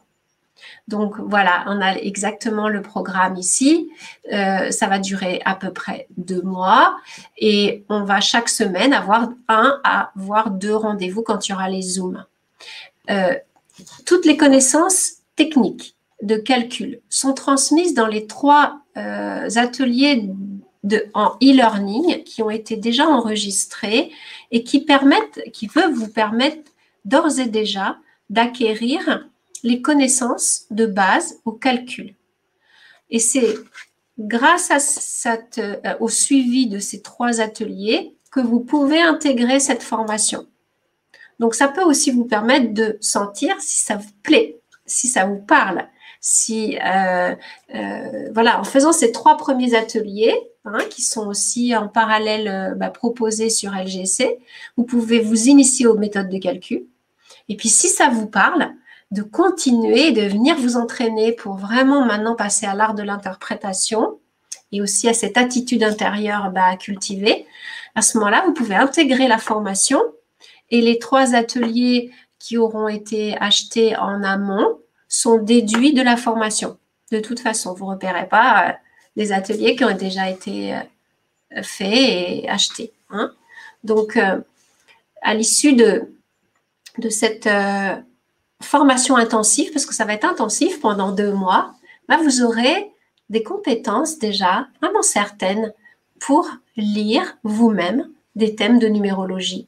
Donc voilà, on a exactement le programme ici. Euh, ça va durer à peu près deux mois et on va chaque semaine avoir un à voire deux rendez-vous quand il y aura les Zooms. Euh, toutes les connaissances techniques de calcul sont transmises dans les trois euh, ateliers de, en e-learning qui ont été déjà enregistrés et qui permettent, qui peuvent vous permettre d'ores et déjà d'acquérir les connaissances de base au calcul. Et c'est grâce à cette, euh, au suivi de ces trois ateliers que vous pouvez intégrer cette formation. Donc, ça peut aussi vous permettre de sentir si ça vous plaît, si ça vous parle. Si, euh, euh, voilà, en faisant ces trois premiers ateliers, hein, qui sont aussi en parallèle bah, proposés sur LGC, vous pouvez vous initier aux méthodes de calcul. Et puis, si ça vous parle, de continuer, de venir vous entraîner pour vraiment maintenant passer à l'art de l'interprétation et aussi à cette attitude intérieure bah, à cultiver. À ce moment-là, vous pouvez intégrer la formation et les trois ateliers qui auront été achetés en amont sont déduits de la formation. De toute façon, vous ne repérez pas euh, les ateliers qui ont déjà été euh, faits et achetés. Hein. Donc, euh, à l'issue de, de cette formation intensive, parce que ça va être intensif pendant deux mois, bah, vous aurez des compétences déjà vraiment certaines pour lire vous-même des thèmes de numérologie.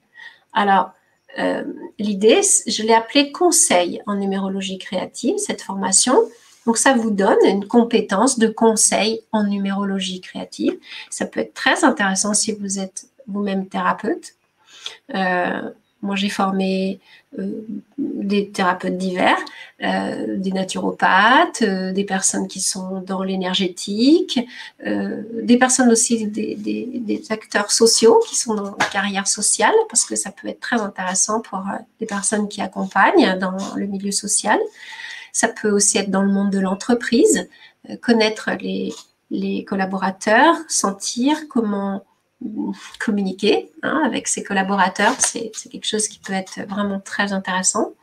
Alors, euh, l'idée, je l'ai appelé conseil en numérologie créative, cette formation. Donc, ça vous donne une compétence de conseil en numérologie créative. Ça peut être très intéressant si vous êtes vous-même thérapeute. Euh, moi, j'ai formé des thérapeutes divers, euh, des naturopathes, euh, des personnes qui sont dans l'énergétique, des personnes aussi, des, acteurs sociaux qui sont dans la carrière sociale, parce que ça peut être très intéressant pour des personnes qui accompagnent dans le milieu social. Ça peut aussi être dans le monde de l'entreprise, connaître les collaborateurs, sentir comment communiquer hein, avec ses collaborateurs. C'est quelque chose qui peut être vraiment très intéressant.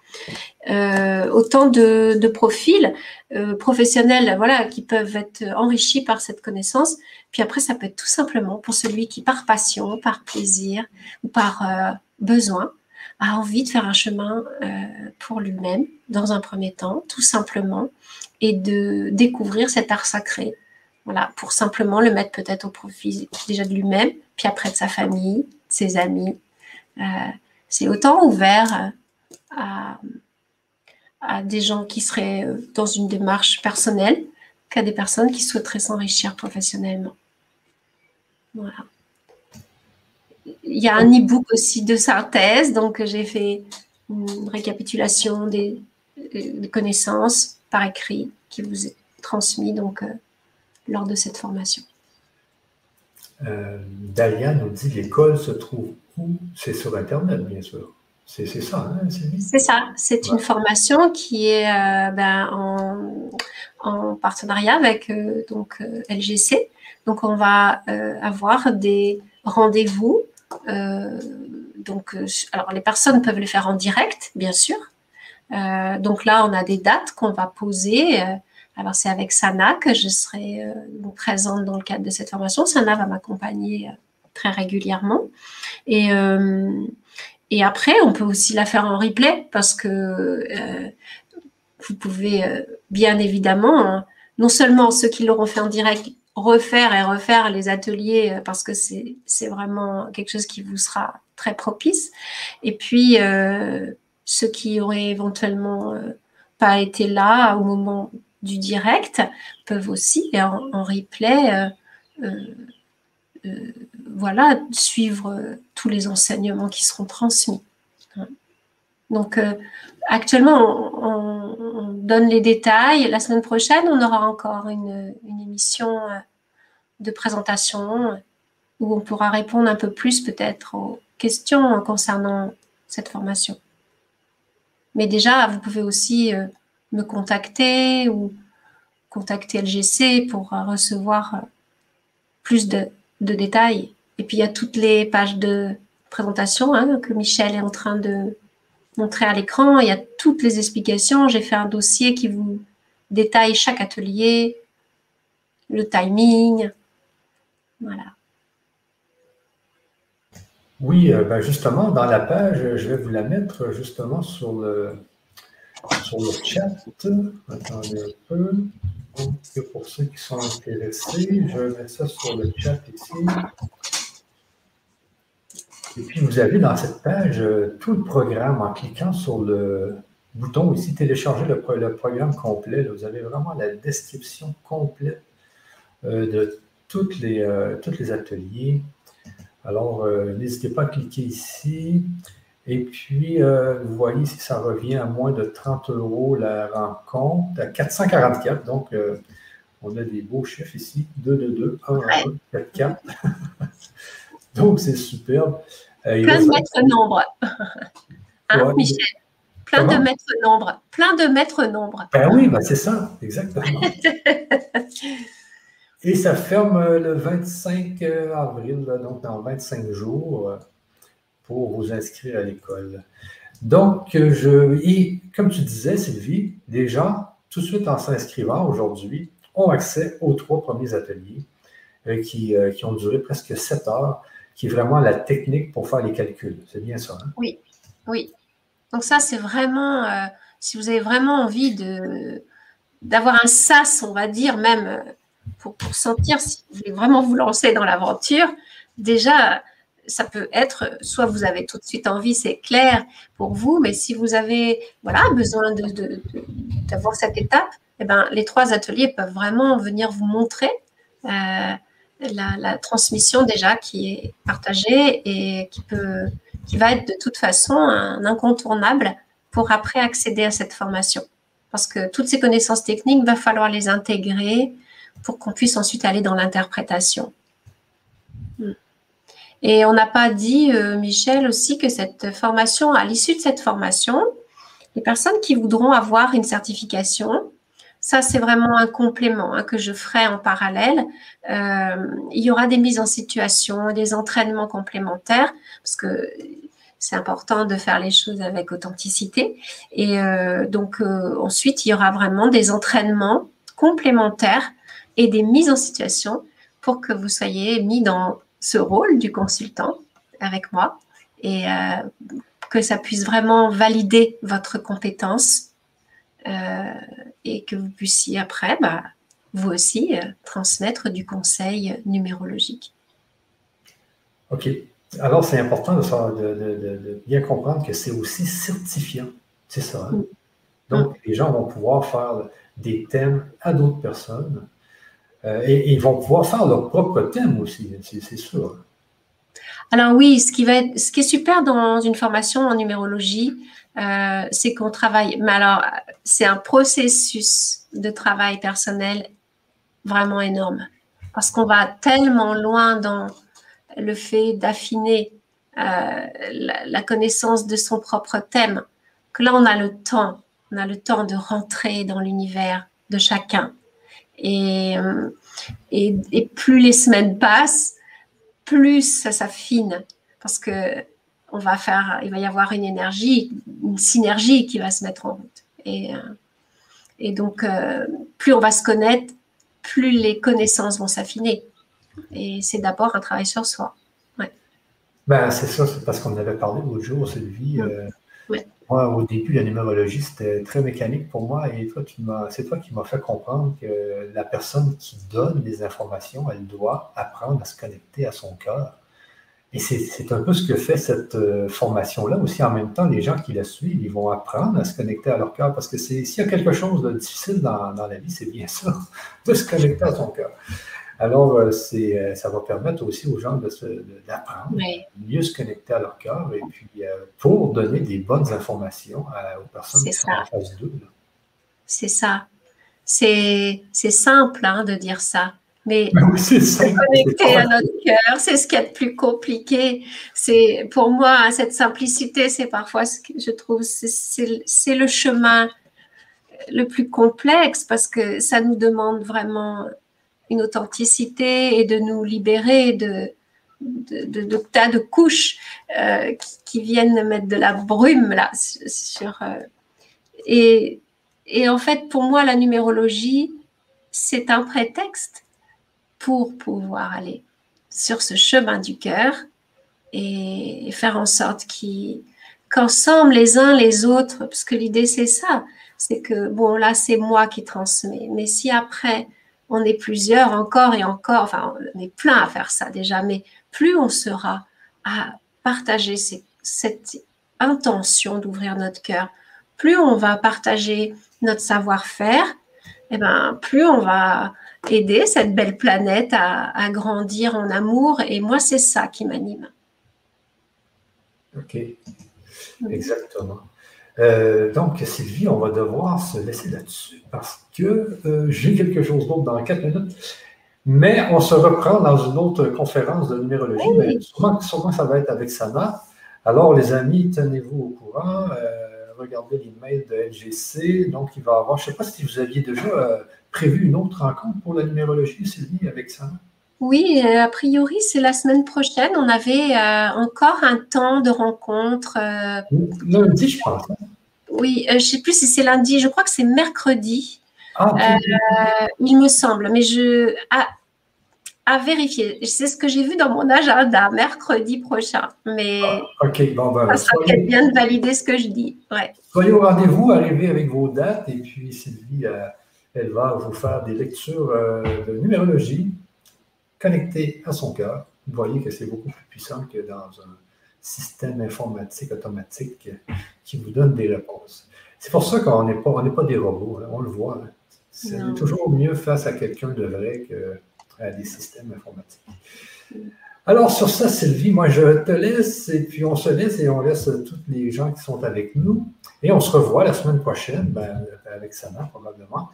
Euh, autant de, profils euh, professionnels voilà, qui peuvent être enrichis par cette connaissance. Puis après, ça peut être tout simplement pour celui qui, par passion, par plaisir ou par euh, besoin, a envie de faire un chemin pour lui-même, dans un premier temps, tout simplement, et de découvrir cet art sacré. Voilà, pour simplement le mettre peut-être au profit déjà de lui-même, puis après de sa famille, de ses amis. c'est autant ouvert à, des gens qui seraient euh, dans une démarche personnelle qu'à des personnes qui souhaiteraient s'enrichir professionnellement. Voilà. Il y a un e-book aussi de synthèse, donc j'ai fait une récapitulation des, connaissances par écrit qui vous est transmis donc, euh, lors de cette formation. Euh, Dalia nous dit l'école se trouve où? C'est sur Internet, bien sûr. C'est ça, hein, C'est ça. C'est une formation qui est euh, ben, en, partenariat avec euh, donc euh, LGC. Donc on va avoir des rendez-vous. donc alors les personnes peuvent les faire en direct, bien sûr. donc là on a des dates qu'on va poser. Alors c'est avec Sana que je serai présente dans le cadre de cette formation. Sana va m'accompagner très régulièrement. Et et après, on peut aussi la faire en replay parce que euh, vous pouvez euh, bien évidemment, hein, non seulement ceux qui l'auront fait en direct, refaire et refaire les ateliers euh, parce que c'est vraiment quelque chose qui vous sera très propice. Et puis, ceux qui auraient éventuellement pas été là au moment du direct peuvent aussi, en, replay, voilà, suivre euh, tous les enseignements qui seront transmis. Donc, euh, actuellement, on, donne les détails. La semaine prochaine, on aura encore une, émission euh, de présentation où on pourra répondre un peu plus peut-être aux questions concernant cette formation. Mais déjà, vous pouvez aussi me contacter ou contacter LGC pour recevoir plus de détails et puis il y a toutes les pages de présentation hein, que Michel est en train de montrer à l'écran. Il y a toutes les explications. J'ai fait un dossier qui vous détaille chaque atelier, le timing. Voilà. Oui, euh, ben justement, dans la page, je vais vous la mettre justement sur le, sur le chat. Attendez un peu. pour ceux qui sont intéressés, je mettre ça sur le chat ici. Et puis, vous avez dans cette page euh, tout le programme en cliquant sur le bouton ici, télécharger le, programme complet. vous avez vraiment la description complète euh, de toutes les, euh, tous les ateliers. Alors, n'hésitez pas à cliquer ici. Et puis, vous voyez si ça revient à moins de 30 euros la rencontre, à 444. Donc, on a des beaux chiffres ici 2, 2, 2, 1, 1, 4, 4. Donc, c'est superbe. Euh, Plein de maîtres nombres. (laughs) hein, Michel? Plein de maîtres nombres. Plein de maîtres nombres. Ben oui, ben c'est ça, exactement. (laughs) Et ça ferme euh, le 25 euh, avril, donc dans 25 jours, pour vous inscrire à l'école. Donc, je, et comme tu disais, Sylvie, les gens, tout de suite en s'inscrivant aujourd'hui, ont accès aux trois premiers ateliers qui, qui, ont duré presque sept heures qui est vraiment la technique pour faire les calculs. C'est bien ça. Hein? Oui, oui. Donc ça, c'est vraiment, euh, si vous avez vraiment envie de d'avoir un sas, on va dire, même euh, pour, sentir si vous voulez vraiment vous lancer dans l'aventure, déjà, ça peut être, soit vous avez tout de suite envie, c'est clair pour vous, mais si vous avez voilà, besoin d'avoir cette étape, eh ben, les trois ateliers peuvent vraiment venir vous montrer euh, la, transmission déjà qui est partagée et qui, peut, qui va être de toute façon un incontournable pour après accéder à cette formation. Parce que toutes ces connaissances techniques, va falloir les intégrer pour qu'on puisse ensuite aller dans l'interprétation. Et on n'a pas dit, euh, Michel, aussi que cette formation, à l'issue de cette formation, les personnes qui voudront avoir une certification Ça, c'est vraiment un complément hein, que je ferai en parallèle. Euh, il y aura des mises en situation, des entraînements complémentaires, parce que c'est important de faire les choses avec authenticité. Et euh, donc, ensuite, il y aura vraiment des entraînements complémentaires et des mises en situation pour que vous soyez mis dans ce rôle du consultant avec moi et que ça puisse vraiment valider votre compétence euh, et que vous puissiez après, bah, vous aussi, euh, transmettre du conseil numérologique. OK. Alors, c'est important de, bien comprendre que c'est aussi certifiant. C'est ça. Hein? Mm. Donc, mm. les gens vont pouvoir faire des thèmes à d'autres personnes euh, et, ils vont pouvoir faire leur propre thème aussi, c'est sûr. Alors oui, ce qui, va ce qui est super dans une formation en numérologie, euh, c'est qu'on travaille. Mais alors, c'est un processus de travail personnel vraiment énorme. Parce qu'on va tellement loin dans le fait d'affiner euh, la, connaissance de son propre thème que là, on a le temps. On a le temps de rentrer dans l'univers de chacun. Et, euh, et, et, plus les semaines passent, plus ça s'affine. Parce que on va faire, il va y avoir une énergie, une synergie qui va se mettre en route. Et, euh, et donc, euh, plus on va se connaître, plus les connaissances vont s'affiner. Et c'est d'abord un travail sur soi. Ouais. Ben, c'est ça, c'est parce qu'on avait parlé l'autre jour, Sylvie. Euh, moi, au début, la numérologie, c'était très mécanique pour moi. Et toi, c'est toi qui m'as fait comprendre que la personne qui donne les informations, elle doit apprendre à se connecter à son cœur et c'est un peu ce que fait cette euh, formation-là aussi. En même temps, les gens qui la suivent, ils vont apprendre à se connecter à leur cœur parce que s'il y a quelque chose de difficile dans, la vie, c'est bien ça, (laughs) de se connecter à son cœur. Alors, euh, euh, ça va permettre aussi aux gens d'apprendre, de mieux se connecter à leur cœur et puis pour donner des bonnes informations aux personnes qui sont en phase d'eux. C'est ça. C'est simple hein, de dire ça. Mais (laughs) se connecter à notre cœur, c'est ce qui est le plus compliqué. C'est pour moi cette simplicité, c'est parfois ce que je trouve c'est le chemin le plus complexe parce que ça nous demande vraiment une authenticité et de nous libérer de de, tas de couches euh, qui, viennent mettre de la brume là sur euh, et, et en fait pour moi la numérologie c'est un prétexte pour pouvoir aller sur ce chemin du cœur et faire en sorte qu'ensemble, les uns les autres, parce que l'idée c'est ça, c'est que, bon, là c'est moi qui transmets, mais si après on est plusieurs encore et encore, enfin on est plein à faire ça déjà, mais plus on sera à partager cette intention d'ouvrir notre cœur, plus on va partager notre savoir-faire, et eh ben, plus on va aider cette belle planète à, grandir en amour. Et moi, c'est ça qui m'anime. OK. Exactement. Euh, donc, Sylvie, on va devoir se laisser là-dessus parce que euh, j'ai quelque chose d'autre dans quatre minutes. Mais on se reprend dans une autre conférence de numérologie. Mais sûrement, ça va être avec Sana. Alors, les amis, tenez-vous au courant. Euh, regardez l'email de LGC. Donc, il va y avoir, je ne sais pas si vous aviez déjà prévu une autre rencontre pour la numérologie, Sylvie, avec ça? Oui, a priori, c'est la semaine prochaine. On avait euh, encore un temps de rencontre. Euh, lundi, je pense. Oui, je ne sais plus si c'est lundi. Je crois que c'est mercredi. Ah, il me semble. Mais je. À, vérifier. C'est ce que j'ai vu dans mon agenda, mercredi prochain. Mais ah, ok, bon, ben, ça sera peut-être bien de valider ce que je dis. Ouais. Soyez au rendez-vous, arrivez avec vos dates et puis Sylvie elle va vous faire des lectures euh, de numérologie connectées à son cœur. Vous voyez que c'est beaucoup plus puissant que dans un système informatique automatique qui vous donne des réponses. C'est pour ça qu'on n'est pas, pas des robots, hein. on le voit. Hein. C'est toujours mieux face à quelqu'un de vrai qu'à des systèmes informatiques. Alors, sur ça, Sylvie, moi, je te laisse et puis on se laisse et on laisse tous les gens qui sont avec nous. Et on se revoit la semaine prochaine, ben, avec Sana probablement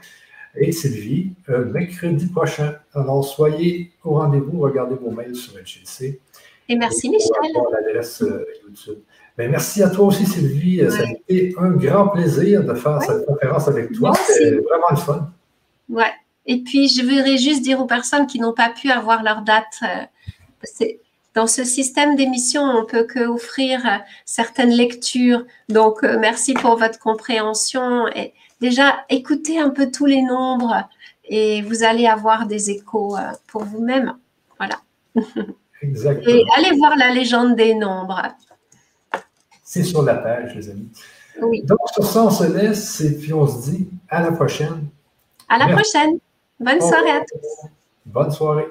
et Sylvie euh, mercredi prochain. Alors, soyez au rendez-vous, regardez vos mails sur LGC Et merci, Michel. l'adresse euh, YouTube. Ben, merci à toi aussi, Sylvie. Ça a été un grand plaisir de faire cette conférence avec toi. C'était vraiment le fun. Ouais. Et puis, je voudrais juste dire aux personnes qui n'ont pas pu avoir leur date, euh, dans ce système d'émission, on peut que offrir euh, certaines lectures. Donc, euh, merci pour votre compréhension. Et déjà, écoutez un peu tous les nombres et vous allez avoir des échos pour vous-même. Voilà. (laughs) Exactement. Et allez voir la légende des nombres. C'est sur la page, les amis. Oui. Donc, sur ça, on se laisse et puis on se dit à la prochaine. À la prochaine. Bonne soirée à tous. Bonne soirée.